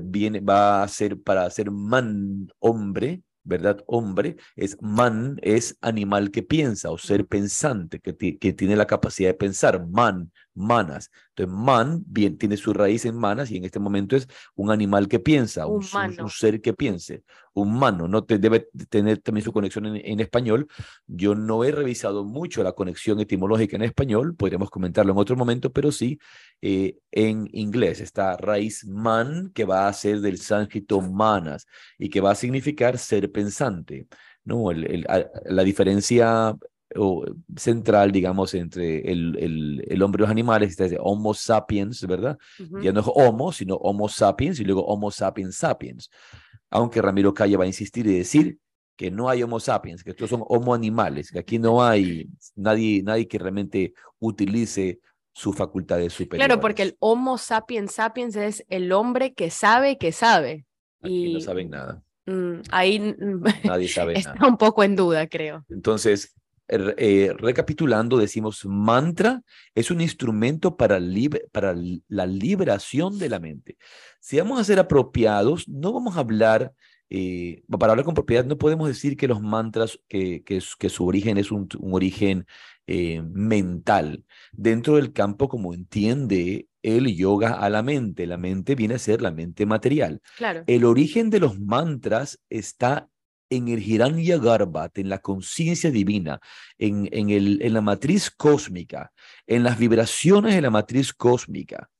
viene, va a ser para ser man, hombre, ¿verdad? Hombre, es man, es animal que piensa o ser pensante, que, que tiene la capacidad de pensar. Man, manas. Entonces, man bien, tiene su raíz en manas y en este momento es un animal que piensa, un, un, ser que piense, humano, no te, debe tener también su conexión en, español. Yo no he revisado mucho la conexión etimológica en español, podríamos comentarlo en otro momento, pero sí eh, en inglés esta raíz man que va a ser del sánscrito manas y que va a significar ser pensante. ¿no? El, la diferencia central, digamos, entre el, el, el, hombre y los animales, está Homo sapiens, ¿verdad? Ya no es Homo, sino Homo sapiens y luego Homo sapiens sapiens. Aunque Ramiro Calle va a insistir y decir que no hay Homo sapiens, que estos son Homo animales, que aquí no hay nadie, nadie que realmente utilice sus facultades superiores. Claro, porque el Homo sapiens sapiens es el hombre que sabe que sabe. y no saben nada. Mm, ahí nadie sabe está un poco en duda, creo. Entonces, eh, recapitulando, decimos mantra es un instrumento para, para la liberación de la mente. Si vamos a ser apropiados, no vamos a hablar, eh, para hablar con propiedad, no podemos decir que los mantras, que, que, su origen es un, origen eh, mental. Dentro del campo, como entiende el yoga a la mente, la mente viene a ser la mente material. Claro. El origen de los mantras está en el Hiranya Garbat, en la conciencia divina, en, en, el, en la matriz cósmica, en las vibraciones de la matriz cósmica.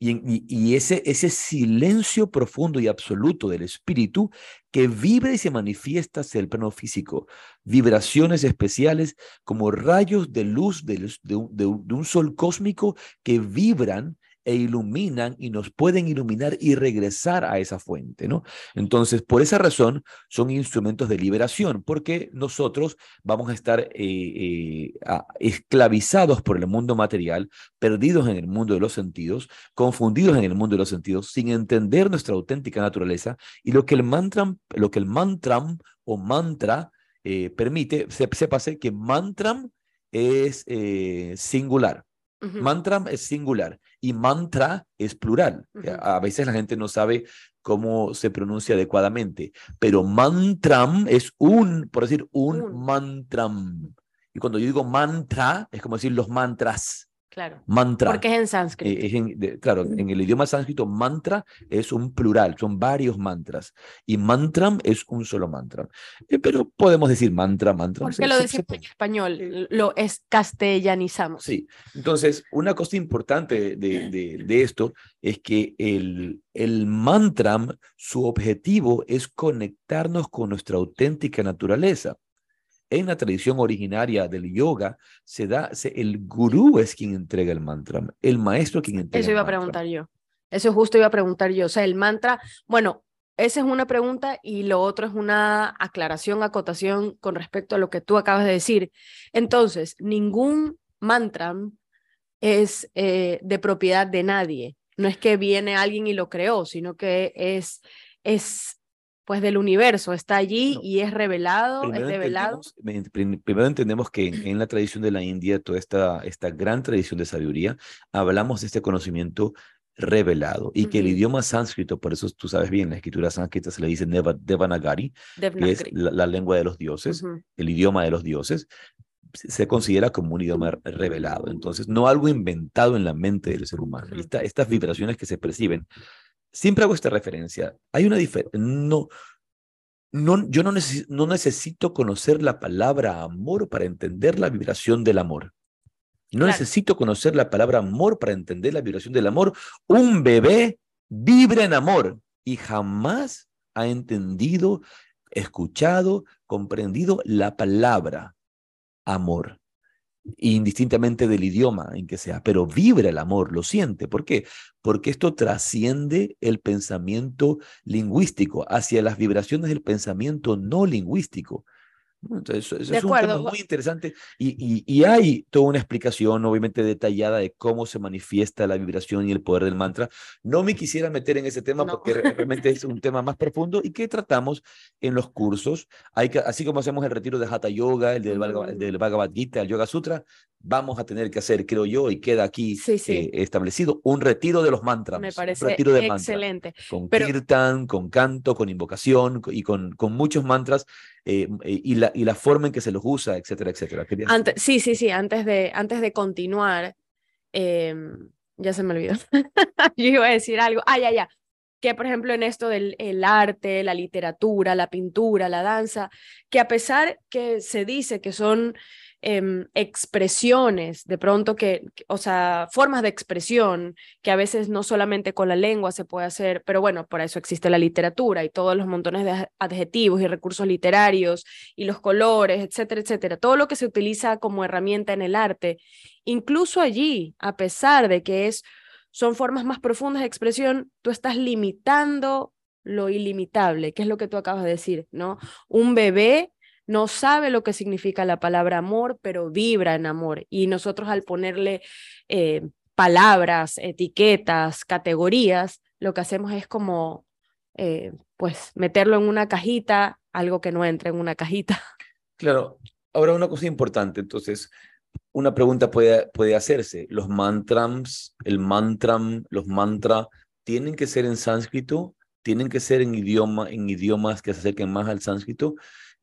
Y, y, ese, ese silencio profundo y absoluto del espíritu que vibra y se manifiesta hacia el plano físico. Vibraciones especiales como rayos de luz de, de, de un sol cósmico que vibran e iluminan y nos pueden iluminar y regresar a esa fuente, ¿no? Entonces, por esa razón, son instrumentos de liberación, porque nosotros vamos a estar eh, eh, esclavizados por el mundo material, perdidos en el mundo de los sentidos, confundidos en el mundo de los sentidos, sin entender nuestra auténtica naturaleza y lo que el mantra, lo que el mantram o mantra eh, permite, sépase que mantram es singular. Mantram es singular y mantra es plural. A veces la gente no sabe cómo se pronuncia adecuadamente, pero mantram es un, por decir, un, mantram. Y cuando yo digo mantra, es como decir los mantras. Claro. Mantra. Porque es en sánscrito. Eh, claro, en el idioma sánscrito, mantra es un plural, son varios mantras. Y mantram es un solo mantra. Eh, pero podemos decir mantra, mantra. Porque lo decimos en español, lo es castellanizamos. Sí. Entonces, una cosa importante de, de, de esto es que el, el mantram, su objetivo es conectarnos con nuestra auténtica naturaleza en la tradición originaria del yoga, se da, el gurú es quien entrega el mantra, el maestro quien entrega Eso iba a preguntar yo. Eso justo iba a preguntar yo. O sea, el mantra, bueno, esa es una pregunta y lo otro es una aclaración, acotación con respecto a lo que tú acabas de decir. Entonces, ningún mantra es eh, de propiedad de nadie. No es que viene alguien y lo creó, sino que es, es pues del universo, está allí y es revelado, es revelado. primero entendemos que en, la tradición de la India, toda esta, esta gran tradición de sabiduría, hablamos de este conocimiento revelado y que el idioma sánscrito, por eso tú sabes bien, la escritura sánscrita se le dice Devanagari, que es la, lengua de los dioses, el idioma de los dioses, se considera como un idioma revelado. Entonces, no algo inventado en la mente del ser humano. estas vibraciones que se perciben siempre hago esta referencia. Hay una diferencia. No, no, yo no, no necesito conocer la palabra amor para entender la vibración del amor. No necesito conocer la palabra amor para entender la vibración del amor. Un bebé vibra en amor y jamás ha entendido, escuchado, comprendido la palabra amor indistintamente del idioma en que sea, pero vibra el amor, lo siente. ¿Por qué? Porque esto trasciende el pensamiento lingüístico hacia las vibraciones del pensamiento no lingüístico. Entonces, eso, es un tema muy interesante y, y, hay toda una explicación, obviamente detallada, de cómo se manifiesta la vibración y el poder del mantra. No me quisiera meter en ese tema porque realmente es un tema más profundo y que tratamos en los cursos. Hay que, así como hacemos el retiro de Hatha Yoga, el del, el del Bhagavad Gita, el Yoga Sutra, vamos a tener que hacer, creo yo, y queda aquí eh, establecido, un retiro de los mantras. Me parece un retiro de excelente. con kirtan, con canto, con invocación y con, con muchos mantras eh, eh, y, la, y la forma en que se los usa, etcétera, etcétera. Antes, sí, sí, sí, antes de, antes de continuar, em, ya se me olvidó. Yo iba a decir algo. Ah, ya, ya. Que, por ejemplo, en esto del el arte, la literatura, la pintura, la danza, que a pesar que se dice que son Em, expresiones, de pronto que, o sea, formas de expresión que a veces no solamente con la lengua se puede hacer, pero bueno, por eso existe la literatura y todos los montones de adjetivos y recursos literarios y los colores, etcétera, etcétera, todo lo que se utiliza como herramienta en el arte, incluso allí, a pesar de que es son formas más profundas de expresión, tú estás limitando lo ilimitable, que es lo que tú acabas de decir, ¿no? Un bebé no sabe lo que significa la palabra amor, pero vibra en amor. Y nosotros al ponerle eh, palabras, etiquetas, categorías, lo que hacemos es como, eh, pues, meterlo en una cajita, algo que no entra en una cajita. Claro. Ahora una cosa importante, entonces, una pregunta puede, puede hacerse. ¿Los mantras, el mantram, los mantras, tienen que ser en sánscrito? ¿Tienen que ser en, idioma, en idiomas que se acerquen más al sánscrito?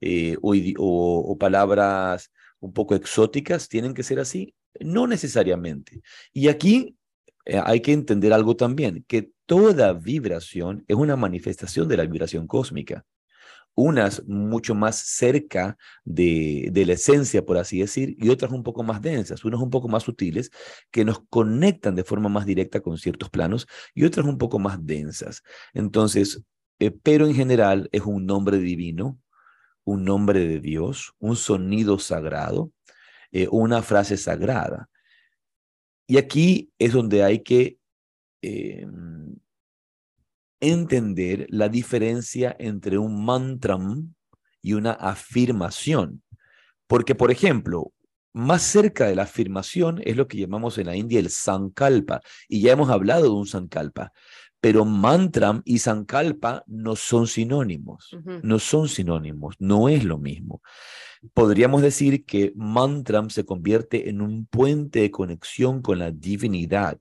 Eh, o, palabras un poco exóticas tienen que ser así? No necesariamente. Y aquí eh, hay que entender algo también, que toda vibración es una manifestación de la vibración cósmica. Unas mucho más cerca de, la esencia, por así decir, y otras un poco más densas, unas un poco más sutiles, que nos conectan de forma más directa con ciertos planos, y otras un poco más densas. Entonces, eh, pero en general es un nombre divino, un nombre de Dios, un sonido sagrado, eh, una frase sagrada. Y aquí es donde hay que em, entender la diferencia entre un mantra y una afirmación. Porque, por ejemplo, más cerca de la afirmación es lo que llamamos en la India el sankalpa, y ya hemos hablado de un sankalpa pero mantram y sankalpa no son sinónimos, no son sinónimos, no es lo mismo. Podríamos decir que mantram se convierte en un puente de conexión con la divinidad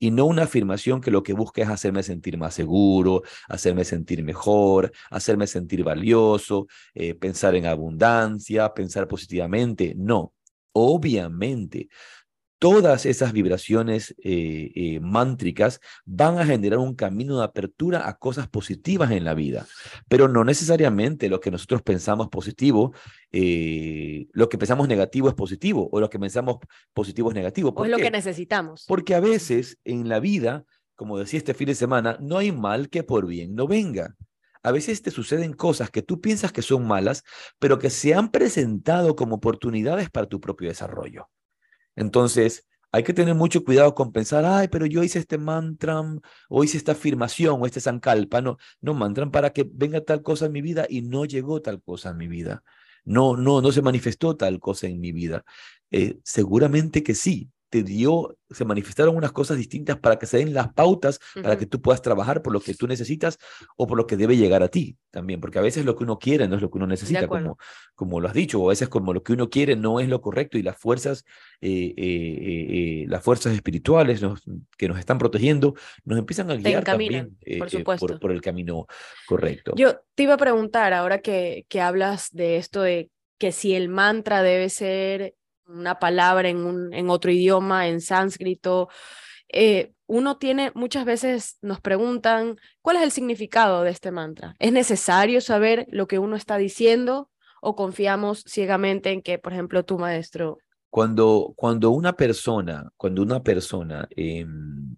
y no una afirmación que lo que busca es hacerme sentir más seguro, hacerme sentir mejor, hacerme sentir valioso, eh, pensar en abundancia, pensar positivamente. No, obviamente todas esas vibraciones eh, eh, mántricas van a generar un camino de apertura a cosas positivas en la vida, pero no necesariamente lo que nosotros pensamos positivo, eh, lo que pensamos negativo es positivo, o lo que pensamos positivo es negativo. o es lo que necesitamos. Porque a veces en la vida, como decía este fin de semana, no hay mal que por bien no venga. A veces te suceden cosas que tú piensas que son malas, pero que se han presentado como oportunidades para tu propio desarrollo. Entonces, hay que tener mucho cuidado con pensar, ay, pero yo hice este mantra, o hice esta afirmación, o este sankalpa. No, no mantran para que venga tal cosa en mi vida y no llegó tal cosa en mi vida. No, no, no se manifestó tal cosa en mi vida. Eh, seguramente que sí, te dio, se manifestaron unas cosas distintas para que se den las pautas, para que tú puedas trabajar por lo que tú necesitas o por lo que debe llegar a ti también, porque a veces lo que uno quiere no es lo que uno necesita, como, como lo has dicho, o a veces como lo que uno quiere no es lo correcto y las fuerzas, eh, eh, eh, las fuerzas espirituales que nos están protegiendo nos empiezan a guiar también por, por, el camino correcto. Yo te iba a preguntar, ahora que, que hablas de esto de que si el mantra debe ser una palabra en, un, en otro idioma, en sánscrito. Eh, uno tiene, muchas veces nos preguntan, ¿cuál es el significado de este mantra? ¿Es necesario saber lo que uno está diciendo o confiamos ciegamente en que, por ejemplo, tu maestro... Cuando, cuando una persona, cuando una persona em,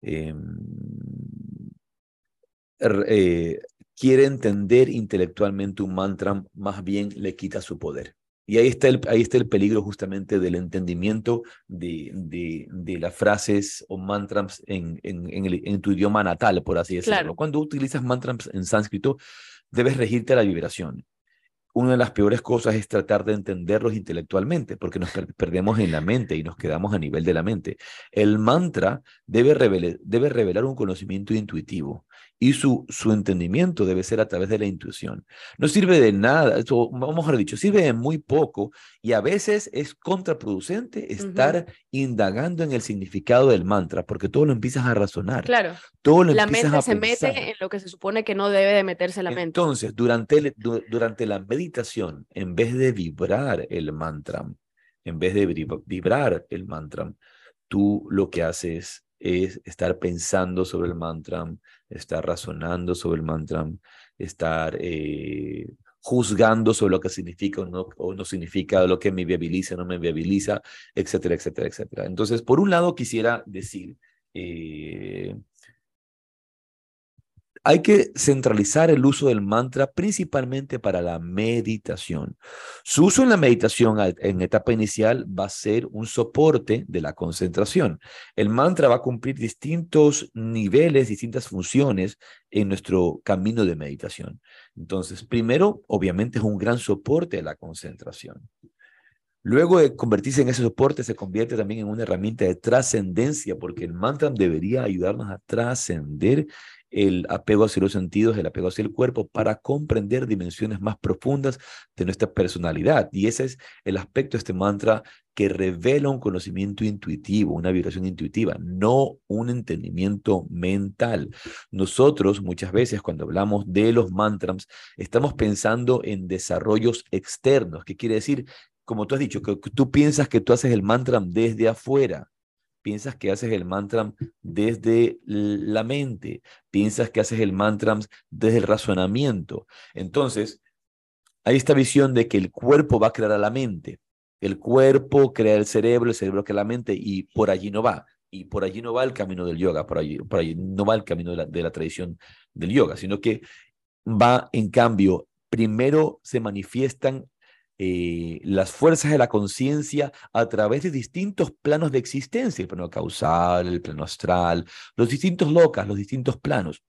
em, eh, quiere entender intelectualmente un mantra, más bien le quita su poder. Y ahí está el, ahí está el peligro justamente del entendimiento de, de, de las frases o mantras en, en, en, tu idioma natal, por así decirlo. Cuando utilizas mantras en sánscrito, debes regirte a la vibración. Una de las peores cosas es tratar de entenderlos intelectualmente, porque nos perdemos en la mente y nos quedamos a nivel de la mente. El mantra debe, debe revelar un conocimiento intuitivo y su, su entendimiento debe ser a través de la intuición. No sirve de nada, o a dicho, sirve de muy poco y a veces es contraproducente estar indagando en el significado del mantra porque todo lo empiezas a razonar. Claro. Todo la mente se mete en lo que se supone que no debe de meterse la mente. Entonces, durante, durante la meditación, en vez de vibrar el mantra, en vez de vibrar el mantra, tú lo que haces es estar pensando sobre el mantra, estar razonando sobre el mantra, estar eh, juzgando sobre lo que significa o no, o no significa, lo que me viabiliza o no me viabiliza, etcétera, etcétera, etcétera. Entonces, por un lado, quisiera decir, eh, hay que centralizar el uso del mantra principalmente para la meditación. Su uso en la meditación en etapa inicial va a ser un soporte de la concentración. El mantra va a cumplir distintos niveles, distintas funciones en nuestro camino de meditación. Entonces, primero, obviamente es un gran soporte de la concentración. Luego de convertirse en ese soporte, se convierte también en una herramienta de trascendencia, porque el mantra debería ayudarnos a trascender el apego hacia los sentidos, el apego hacia el cuerpo, para comprender dimensiones más profundas de nuestra personalidad. Y ese es el aspecto de este mantra que revela un conocimiento intuitivo, una vibración intuitiva, no un entendimiento mental. Nosotros muchas veces cuando hablamos de los mantras, estamos pensando en desarrollos externos, que quiere decir, como tú has dicho, que tú piensas que tú haces el mantra desde afuera piensas que haces el mantra desde la mente, piensas que haces el mantra desde el razonamiento. Entonces, hay esta visión de que el cuerpo va a crear a la mente. El cuerpo crea el cerebro, el cerebro crea la mente y por allí no va. Y por allí no va el camino del yoga, por allí, no va el camino de la tradición del yoga, sino que va, en cambio, primero se manifiestan eh, las fuerzas de la conciencia a través de distintos planos de existencia, el plano causal, el plano astral, los distintos locas, los distintos planos.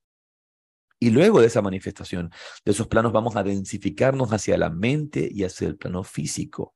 Y luego de esa manifestación, de esos planos vamos a densificarnos hacia la mente y hacia el plano físico.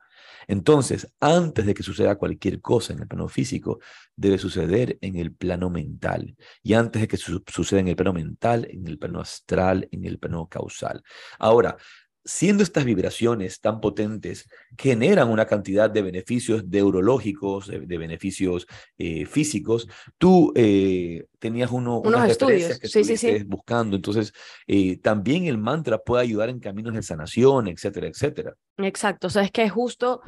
Entonces, antes de que suceda cualquier cosa en el plano físico, debe suceder en el plano mental. Y antes de que suceda en el plano mental, en el plano astral, en el plano causal. Ahora, siendo estas vibraciones tan potentes, generan una cantidad de beneficios neurológicos, de, beneficios eh, físicos. Tú eh, tenías uno, unos estudios que sí, sí, buscando, entonces eh, también el mantra puede ayudar en caminos de sanación, etcétera, etcétera. Exacto, o sea, es que es justo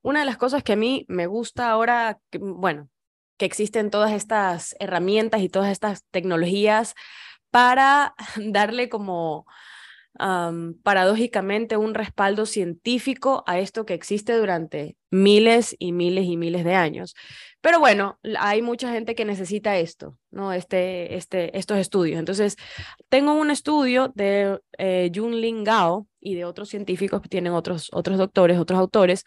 una de las cosas que a mí me gusta ahora, bueno, que existen todas estas herramientas y todas estas tecnologías para darle como paradójicamente un respaldo científico a esto que existe durante miles y miles y miles de años. Pero bueno, hay mucha gente que necesita esto, ¿no? Este, este, estos estudios. Entonces, tengo un estudio de eh, Junlin Gao y de otros científicos que tienen otros, otros doctores, otros autores,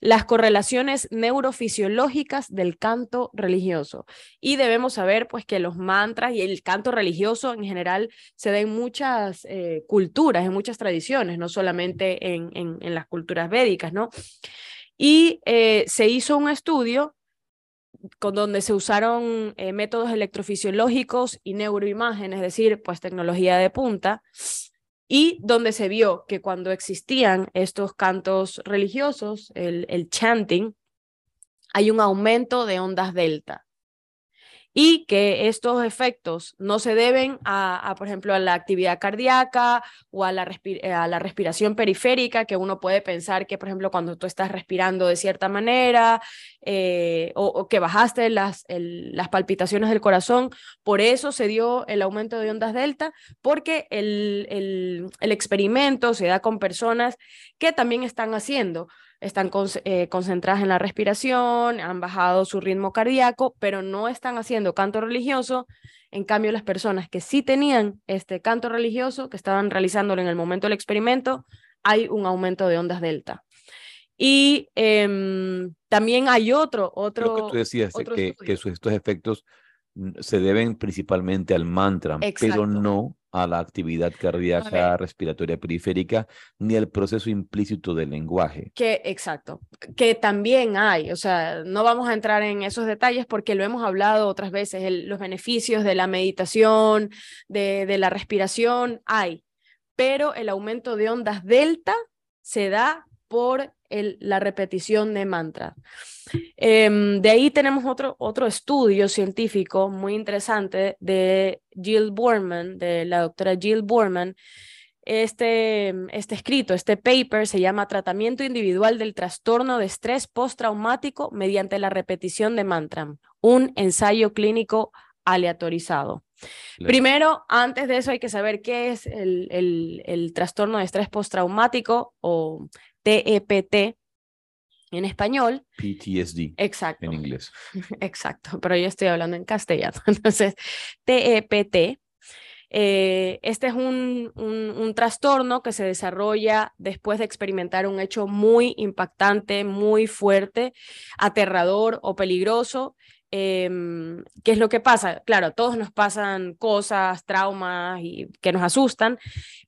las correlaciones neurofisiológicas del canto religioso. Y debemos saber pues que los mantras y el canto religioso en general se da en muchas eh, culturas, en muchas tradiciones, no solamente en, en, las culturas védicas, ¿no? Y eh, se hizo un estudio con donde se usaron eh, métodos electrofisiológicos y neuroimagen, es decir, pues tecnología de punta, y donde se vio que cuando existían estos cantos religiosos, el, el chanting, hay un aumento de ondas delta y que estos efectos no se deben a, por ejemplo, a la actividad cardíaca o a la, a la, respiración periférica, que uno puede pensar que, por ejemplo, cuando tú estás respirando de cierta manera eh, o, que bajaste las, palpitaciones del corazón, por eso se dio el aumento de ondas delta, porque el experimento se da con personas que también están haciendo están eh, concentradas en la respiración, han bajado su ritmo cardíaco, pero no están haciendo canto religioso. En cambio, las personas que sí tenían este canto religioso, que estaban realizándolo en el momento del experimento, hay un aumento de ondas delta. Y em, también hay otro, otro. Lo que tú decías, que, que estos efectos se deben principalmente al mantra, pero no a la actividad cardíaca respiratoria periférica ni al proceso implícito del lenguaje. Que exacto, que también hay, o sea, no vamos a entrar en esos detalles porque lo hemos hablado otras veces, los beneficios de la meditación, de, de la respiración, hay, pero el aumento de ondas delta se da por el, la repetición de mantra. Em, de ahí tenemos otro, otro estudio científico muy interesante de Jill Borman, de la doctora Jill Borman, Este, este escrito, este paper se llama Tratamiento Individual del Trastorno de Estrés Postraumático mediante la repetición de mantra, un ensayo clínico aleatorizado. Primero, antes de eso hay que saber qué es el, el, el trastorno de estrés postraumático o TEPT en español. PTSD. Exacto. En inglés. Exacto, pero yo estoy hablando en castellano. Entonces, TEPT. Eh, este es un, un, un, trastorno que se desarrolla después de experimentar un hecho muy impactante, muy fuerte, aterrador o peligroso eh, ¿Qué es lo que pasa? Claro, todos nos pasan cosas, traumas y que nos asustan,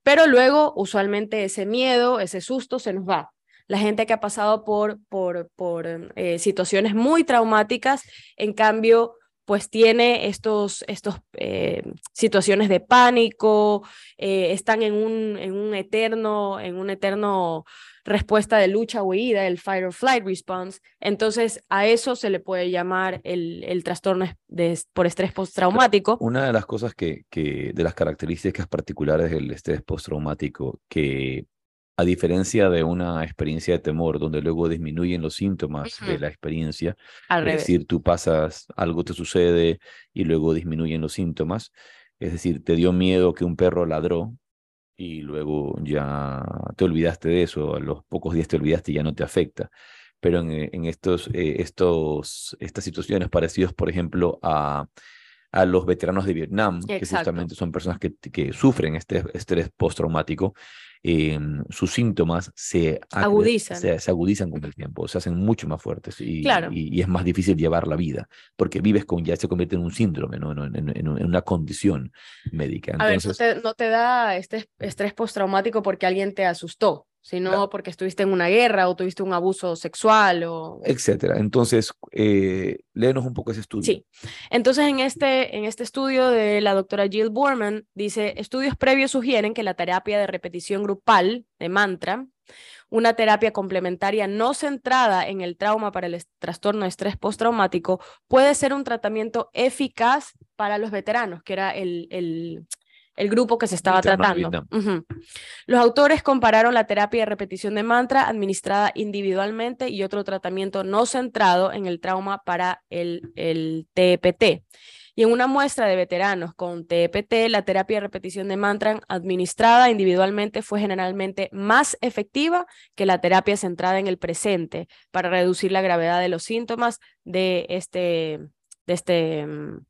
pero luego usualmente ese miedo, ese susto se nos va. La gente que ha pasado por, por, por eh, situaciones muy traumáticas, en cambio, pues tiene estos, estos eh, situaciones de pánico, eh, están en un, en un eterno, en un eterno respuesta de lucha o huida, el fight or flight response. Entonces, a eso se le puede llamar el, el trastorno de, por estrés postraumático. Una de las cosas que, que, de las características particulares del estrés postraumático, que a diferencia de una experiencia de temor, donde luego disminuyen los síntomas uh -huh. de la experiencia, Al es decir, tú pasas, algo te sucede y luego disminuyen los síntomas, es decir, te dio miedo que un perro ladró y luego ya te olvidaste de eso, a los pocos días te olvidaste y ya no te afecta. Pero en, en estos, eh, estos, estas situaciones parecidas, por ejemplo, a, a los veteranos de Vietnam, Exacto. que justamente son personas que, que sufren este estrés postraumático, eh, sus síntomas se agudizan. Se, se, agudizan con el tiempo, se hacen mucho más fuertes y, claro. y, y, es más difícil llevar la vida, porque vives con, ya se convierte en un síndrome, ¿no? en, en, en, en una condición médica. Entonces, a ver, no te, no te da este estrés postraumático porque alguien te asustó, sino claro. porque estuviste en una guerra o tuviste un abuso sexual o... Etcétera. Entonces, eh, léenos un poco ese estudio. Sí. Entonces, en este, en este estudio de la doctora Jill Borman, dice, estudios previos sugieren que la terapia de repetición grupal de mantra, una terapia complementaria no centrada en el trauma para el trastorno de estrés postraumático, puede ser un tratamiento eficaz para los veteranos, que era el, el, el grupo que se estaba tratando. Uh -huh. Los autores compararon la terapia de repetición de mantra administrada individualmente y otro tratamiento no centrado en el trauma para el, el TPT. Y en una muestra de veteranos con TPT, la terapia de repetición de mantra administrada individualmente fue generalmente más efectiva que la terapia centrada en el presente para reducir la gravedad de los síntomas de este, de este um,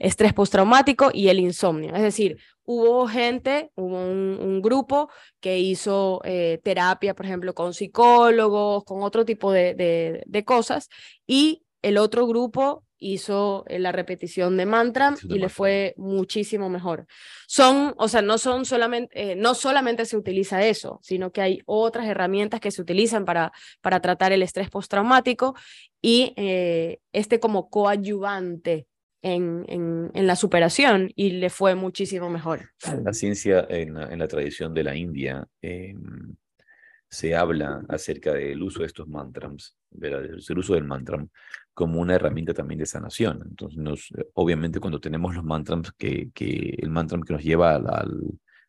estrés postraumático y el insomnio. Es decir, hubo gente, hubo un, un grupo que hizo eh, terapia, por ejemplo, con psicólogos, con otro tipo de, de, de cosas, y el otro grupo hizo eh, la repetición de mantra y le fue muchísimo mejor. Son, o sea, no son solamente, eh, no solamente se utiliza eso, sino que hay otras herramientas que se utilizan para, para tratar el estrés postraumático y eh, este como coadyuvante en, en, en, la superación y le fue muchísimo mejor. La ciencia en, en la tradición de la India eh, se habla acerca del uso de estos mantras, del uso del mantra como una herramienta también de sanación. Entonces, nos, obviamente cuando tenemos los mantras, que, que el mantra que nos lleva al, al,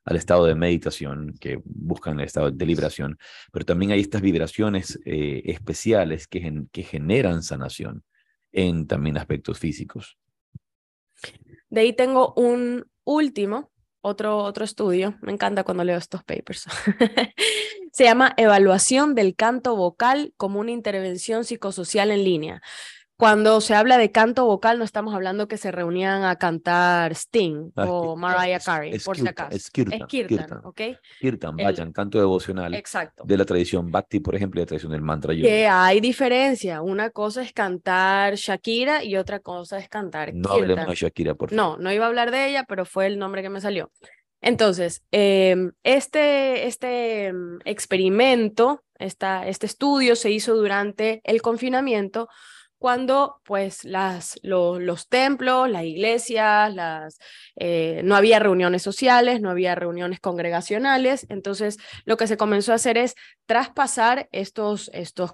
al, estado de meditación, que buscan el estado de liberación, pero también hay estas vibraciones eh, especiales que, gen, que generan sanación en también aspectos físicos. De ahí tengo un último, otro, otro estudio, me encanta cuando leo estos papers. Se llama Evaluación del canto vocal como una intervención psicosocial en línea. Cuando se habla de canto vocal, no estamos hablando que se reunían a cantar Sting ah, o Mariah Carey, es, por kirtan, si acaso. Es Kirtan, es kirtan, kirtan. ¿ok? Kirtan, vayan, El, canto devocional exacto. de la tradición Bhakti, por ejemplo, y la tradición del mantra yoga. Que hay diferencia. Una cosa es cantar Shakira y otra cosa es cantar No kirtan. hablemos de Shakira, por favor. No, no iba a hablar de ella, pero fue el nombre que me salió. Entonces, eh, este, este mm, experimento, esta, este estudio se hizo durante el confinamiento cuando pues las, lo, los templos, las iglesias, las, eh, no había reuniones sociales, no había reuniones congregacionales, entonces lo que se comenzó a hacer es traspasar estos, estos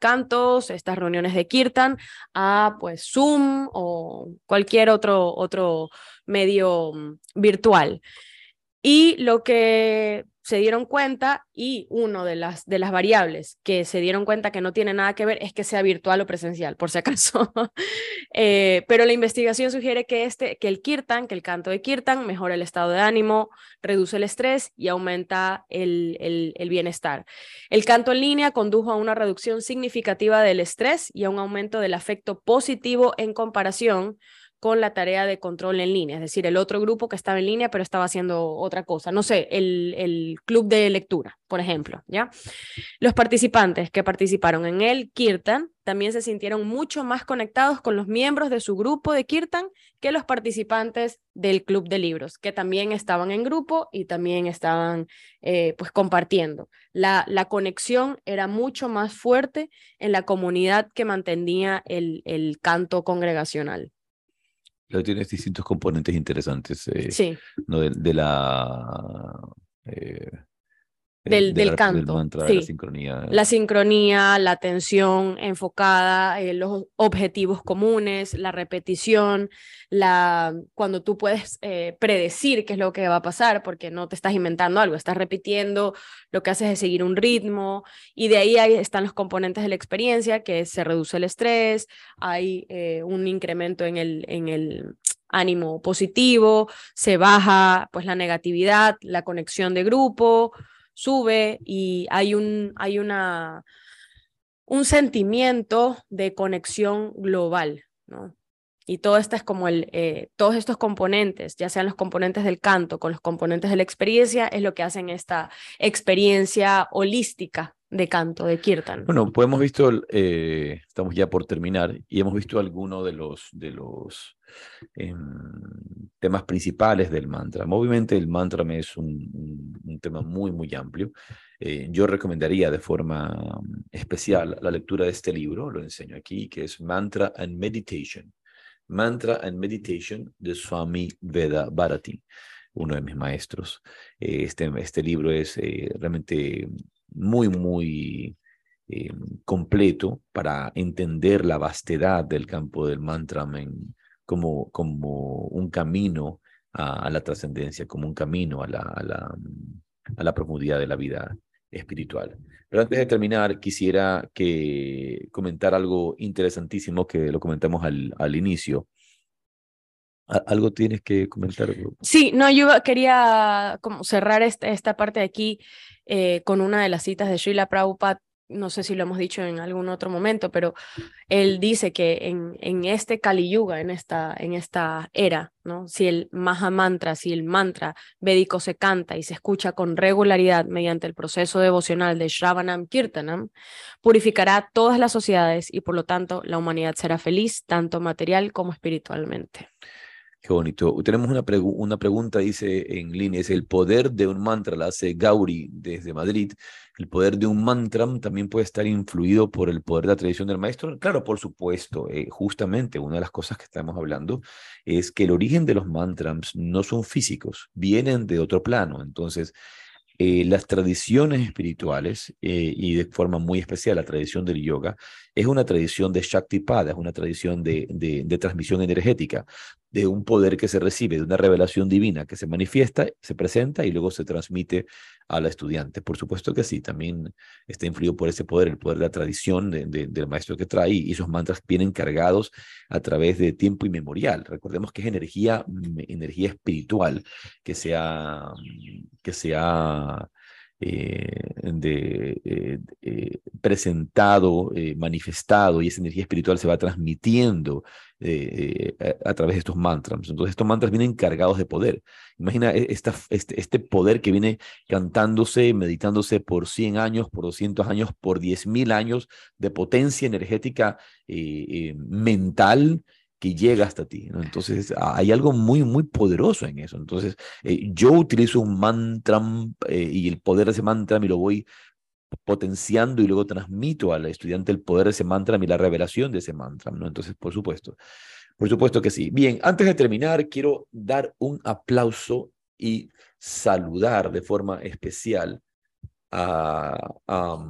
cantos, estas reuniones de kirtan a pues Zoom o cualquier otro, otro medio mm, virtual. Y lo que se dieron cuenta y uno de las, de las variables que se dieron cuenta que no tiene nada que ver es que sea virtual o presencial, por si acaso. Eh, pero la investigación sugiere que, este, que el kirtan, que el canto de kirtan, mejora el estado de ánimo, reduce el estrés y aumenta el, el, el bienestar. El canto en línea condujo a una reducción significativa del estrés y a un aumento del afecto positivo en comparación con la tarea de control en línea, es decir, el otro grupo que estaba en línea pero estaba haciendo otra cosa, no sé, el, club de lectura, por ejemplo, ¿ya? Los participantes que participaron en el Kirtan también se sintieron mucho más conectados con los miembros de su grupo de Kirtan que los participantes del club de libros, que también estaban en grupo y también estaban eh, pues compartiendo. La, conexión era mucho más fuerte en la comunidad que mantenía el canto congregacional tienes distintos componentes interesantes. Eh, sí. ¿no? De, la. Eh, del, del canto. sí. la sincronía. La sincronía, la atención enfocada, eh, los objetivos comunes, la repetición, la, cuando tú puedes eh, predecir qué es lo que va a pasar, porque no te estás inventando algo, estás repitiendo, lo que haces es seguir un ritmo, y de ahí, ahí están los componentes de la experiencia, que se reduce el estrés, hay eh, un incremento en el, en el ánimo positivo, se baja pues la negatividad, la conexión de grupo, sube y hay un, hay una, un sentimiento de conexión global, ¿no? Y todo esto es como el, eh, todos estos componentes, ya sean los componentes del canto con los componentes de la experiencia, es lo que hacen esta experiencia holística de canto, de kirtan. Bueno, pues hemos visto, eh, estamos ya por terminar, y hemos visto algunos de los, de los em, temas principales del mantra. Obviamente el mantra es un, un, tema muy, muy amplio. Eh, yo recomendaría de forma especial la lectura de este libro, lo enseño aquí, que es Mantra and Meditation. Mantra and Meditation de Swami Veda Bharati uno de mis maestros. Eh, este, este libro es realmente muy, muy eh, completo para entender la vastedad del campo del mantra como, como un camino a, la trascendencia, como un camino a la, a, la, profundidad de la vida espiritual. Pero antes de terminar, quisiera que comentar algo interesantísimo que lo comentamos al, al inicio. ¿Algo tienes que comentar? Sí, no, yo quería como cerrar esta, esta parte de aquí eh, con una de las citas de Srila Prabhupada, no sé si lo hemos dicho en algún otro momento, pero él dice que en, en este Kali Yuga, en esta, en esta era, ¿no? si el Maha Mantra, si el mantra védico se canta y se escucha con regularidad mediante el proceso devocional de Shravanam Kirtanam, purificará todas las sociedades y por lo tanto la humanidad será feliz, tanto material como espiritualmente. Qué bonito. Tenemos una, una pregunta, dice en línea, es el poder de un mantra, la hace Gauri desde Madrid. ¿El poder de un mantra también puede estar influido por el poder de la tradición del maestro? Claro, por supuesto. Eh, justamente una de las cosas que estamos hablando es que el origen de los mantras no son físicos, vienen de otro plano. Entonces, eh, las tradiciones espirituales, eh, y de forma muy especial la tradición del yoga, es una tradición de Shaktipada, es una tradición de, de, transmisión energética, de un poder que se recibe, de una revelación divina que se manifiesta, se presenta y luego se transmite a la estudiante. Por supuesto que sí, también está influido por ese poder, el poder de la tradición de, del maestro que trae, y esos mantras vienen cargados a través de tiempo inmemorial. Recordemos que es energía, energía espiritual que se ha, que se ha eh, de, eh, eh, presentado, manifestado y esa energía espiritual se va transmitiendo a, través de estos mantras. Entonces estos mantras vienen cargados de poder. Imagina e, esta, este, este poder que viene cantándose, meditándose por 100 años, por 200 años, por 10.000 años de potencia energética mental que llega hasta ti. ¿no? Entonces, hay algo muy, muy poderoso en eso. Entonces, eh, yo utilizo un mantra eh, y el poder de ese mantra me lo voy potenciando y luego transmito al estudiante el poder de ese mantra y la revelación de ese mantra. ¿no? Entonces, por supuesto, por supuesto que sí. Bien, antes de terminar, quiero dar un aplauso y saludar de forma especial a, a,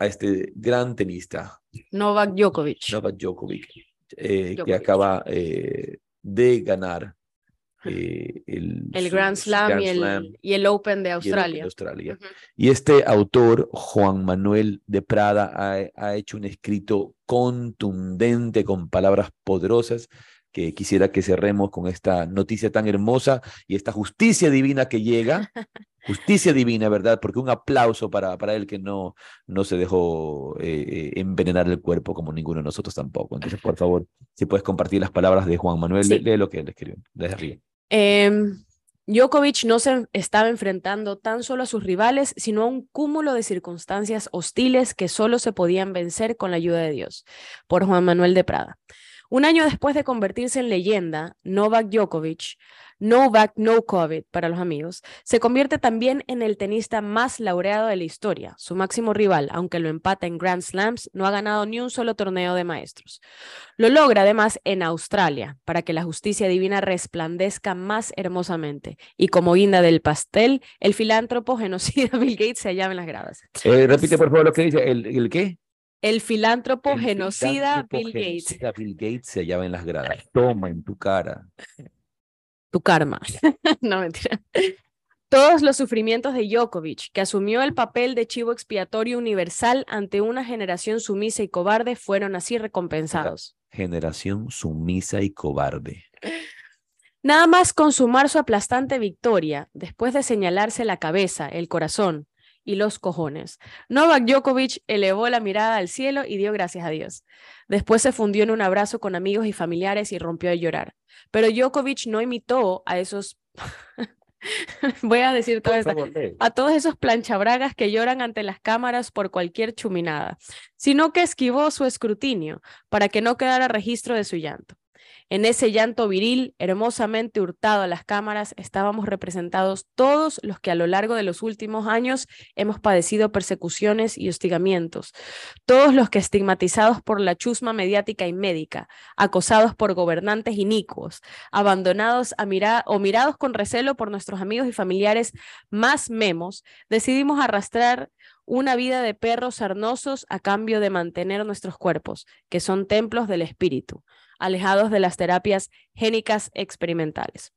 a este gran tenista. Novak Djokovic. Novak Djokovic eh, que acaba eh, de ganar eh, el, Grand Slam, y, el, y Open de y Australia. Ujú. Y este autor, Juan Manuel de Prada, ha, ha hecho un escrito contundente con palabras poderosas que quisiera que cerremos con esta noticia tan hermosa y esta justicia divina que llega. Justicia divina, ¿verdad? Porque un aplauso para, para él que no, no se dejó eh, eh, envenenar el cuerpo como ninguno de nosotros tampoco. Entonces, por favor, si puedes compartir las palabras de Juan Manuel, Sí. lee, lee lo que él escribió desde arriba. Em, Djokovic no se estaba enfrentando tan solo a sus rivales, sino a un cúmulo de circunstancias hostiles que solo se podían vencer con la ayuda de Dios. Por Juan Manuel de Prada. Un año después de convertirse en leyenda, Novak Djokovic, Novak No COVID para los amigos, se convierte también en el tenista más laureado de la historia. Su máximo rival, aunque lo empata en Grand Slams, no ha ganado ni un solo torneo de maestros. Lo logra además en Australia, para que la justicia divina resplandezca más hermosamente. Y como guinda del pastel, el filántropo genocida Bill Gates se hallaba en las gradas. Eh, repite, por favor, lo que dice. ¿El, el qué? El filántropo El genocida filántropo Bill Gates. genocida Bill Gates se hallaba en las gradas. Toma en tu cara. Tu karma. no, mentira. Todos los sufrimientos de Djokovic, que asumió el papel de chivo expiatorio universal ante una generación sumisa y cobarde, fueron así recompensados. Generación sumisa y cobarde. Nada más consumar su aplastante victoria, después de señalarse la cabeza, el corazón y los cojones, Novak Djokovic elevó la mirada al cielo y dio gracias a Dios. Después se fundió en un abrazo con amigos y familiares y rompió a llorar. Pero Djokovic no imitó a esos... Voy a decir todo esto a todos esos planchabragas que lloran ante las cámaras por cualquier chuminada, sino que esquivó su escrutinio para que no quedara registro de su llanto. En ese llanto viril, hermosamente hurtado a las cámaras, estábamos representados todos los que a lo largo de los últimos años hemos padecido persecuciones y hostigamientos, todos los que estigmatizados por la chusma mediática y médica, acosados por gobernantes inicuos, abandonados a o mirados con recelo por nuestros amigos y familiares más memos, decidimos arrastrar una vida de perros sarnosos a cambio de mantener nuestros cuerpos, que son templos del espíritu, alejados de las terapias génicas experimentales.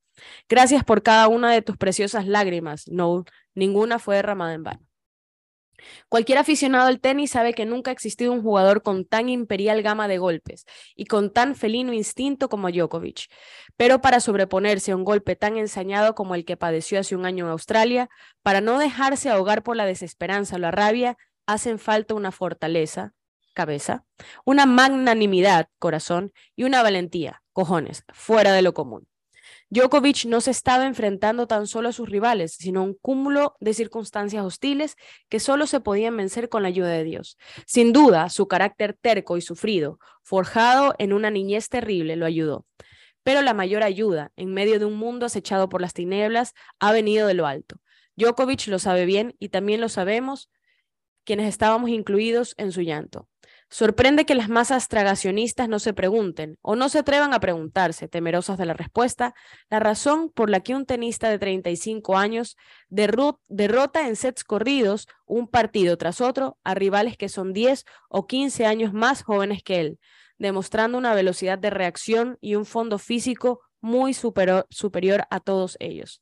Gracias por cada una de tus preciosas lágrimas, Noel. Ninguna fue derramada en vano. Cualquier aficionado al tenis sabe que nunca ha existido un jugador con tan imperial gama de golpes y con tan felino instinto como Djokovic. Pero para sobreponerse a un golpe tan ensañado como el que padeció hace un año en Australia, para no dejarse ahogar por la desesperanza o la rabia, hacen falta una fortaleza, cabeza, una magnanimidad, corazón, y una valentía, cojones, fuera de lo común. Djokovic no se estaba enfrentando tan solo a sus rivales, sino a un cúmulo de circunstancias hostiles que solo se podían vencer con la ayuda de Dios. Sin duda, su carácter terco y sufrido, forjado en una niñez terrible, lo ayudó. Pero la mayor ayuda, en medio de un mundo acechado por las tinieblas, ha venido de lo alto. Djokovic lo sabe bien y también lo sabemos quienes estábamos incluidos en su llanto. Sorprende que las masas tragacionistas no se pregunten o no se atrevan a preguntarse, temerosas de la respuesta, la razón por la que un tenista de 35 años derro- derrota en sets corridos un partido tras otro a rivales que son 10 o 15 años más jóvenes que él, demostrando una velocidad de reacción y un fondo físico muy superior a todos ellos.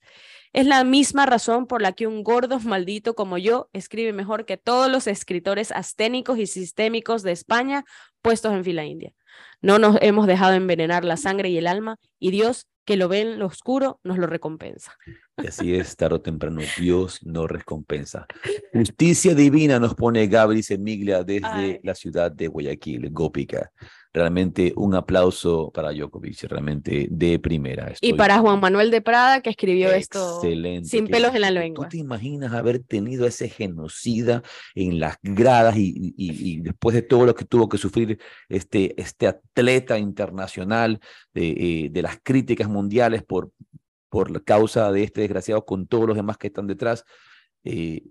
Es la misma razón por la que un gordo maldito como yo escribe mejor que todos los escritores asténicos y sistémicos de España puestos en fila india. No nos hemos dejado envenenar la sangre y el alma y Dios, que lo ve en lo oscuro, nos lo recompensa. Y así es, tarde o temprano, Dios nos recompensa. Justicia divina nos pone Gabri Semiglia desde Ay. la ciudad de Guayaquil, Gópica. Realmente un aplauso para Djokovic, realmente de primera. Y para Juan Manuel de Prada, que escribió esto Excelente. sin qué pelos en la lengua. ¿Tú te imaginas haber tenido ese genocida en las gradas y, y- y después de todo lo que tuvo que sufrir este, este atleta internacional de, eh, de las críticas mundiales por, por la causa de este desgraciado con todos los demás que están detrás? eh,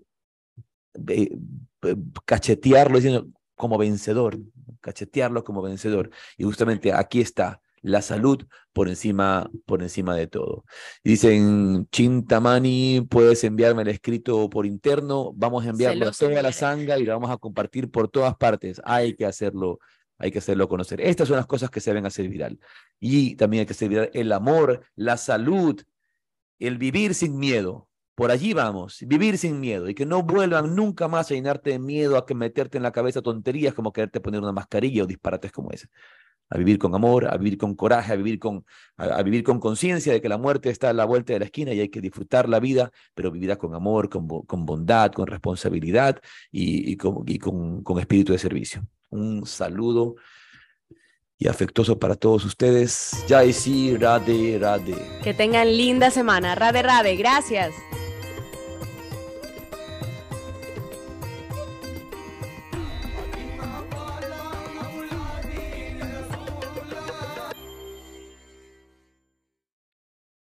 cachetearlo diciendo como vencedor, cachetearlo como vencedor. Y justamente aquí está la salud por encima, por encima de todo. Dicen, Chintamani, puedes enviarme el escrito por interno, vamos a enviarlo a toda la sanga y lo vamos a compartir por todas partes. Hay que hacerlo, hay que hacerlo conocer. Estas son las cosas que se deben hacer viral. Y también hay que hacer viral el amor, la salud, el vivir sin miedo. Por allí vamos, vivir sin miedo y que no vuelvan nunca más a llenarte de miedo, a que meterte en la cabeza tonterías como quererte poner una mascarilla o disparates como ese. A vivir con amor, a vivir con coraje, a vivir con, a, vivir con conciencia de que la muerte está a la vuelta de la esquina y hay que disfrutar la vida, pero vivirá con amor, con, con bondad, con responsabilidad y, con, con espíritu de servicio. Un saludo y afectuoso para todos ustedes. Jai sí, Rade, Rade. Que tengan linda semana. Rade, Rade. Gracias.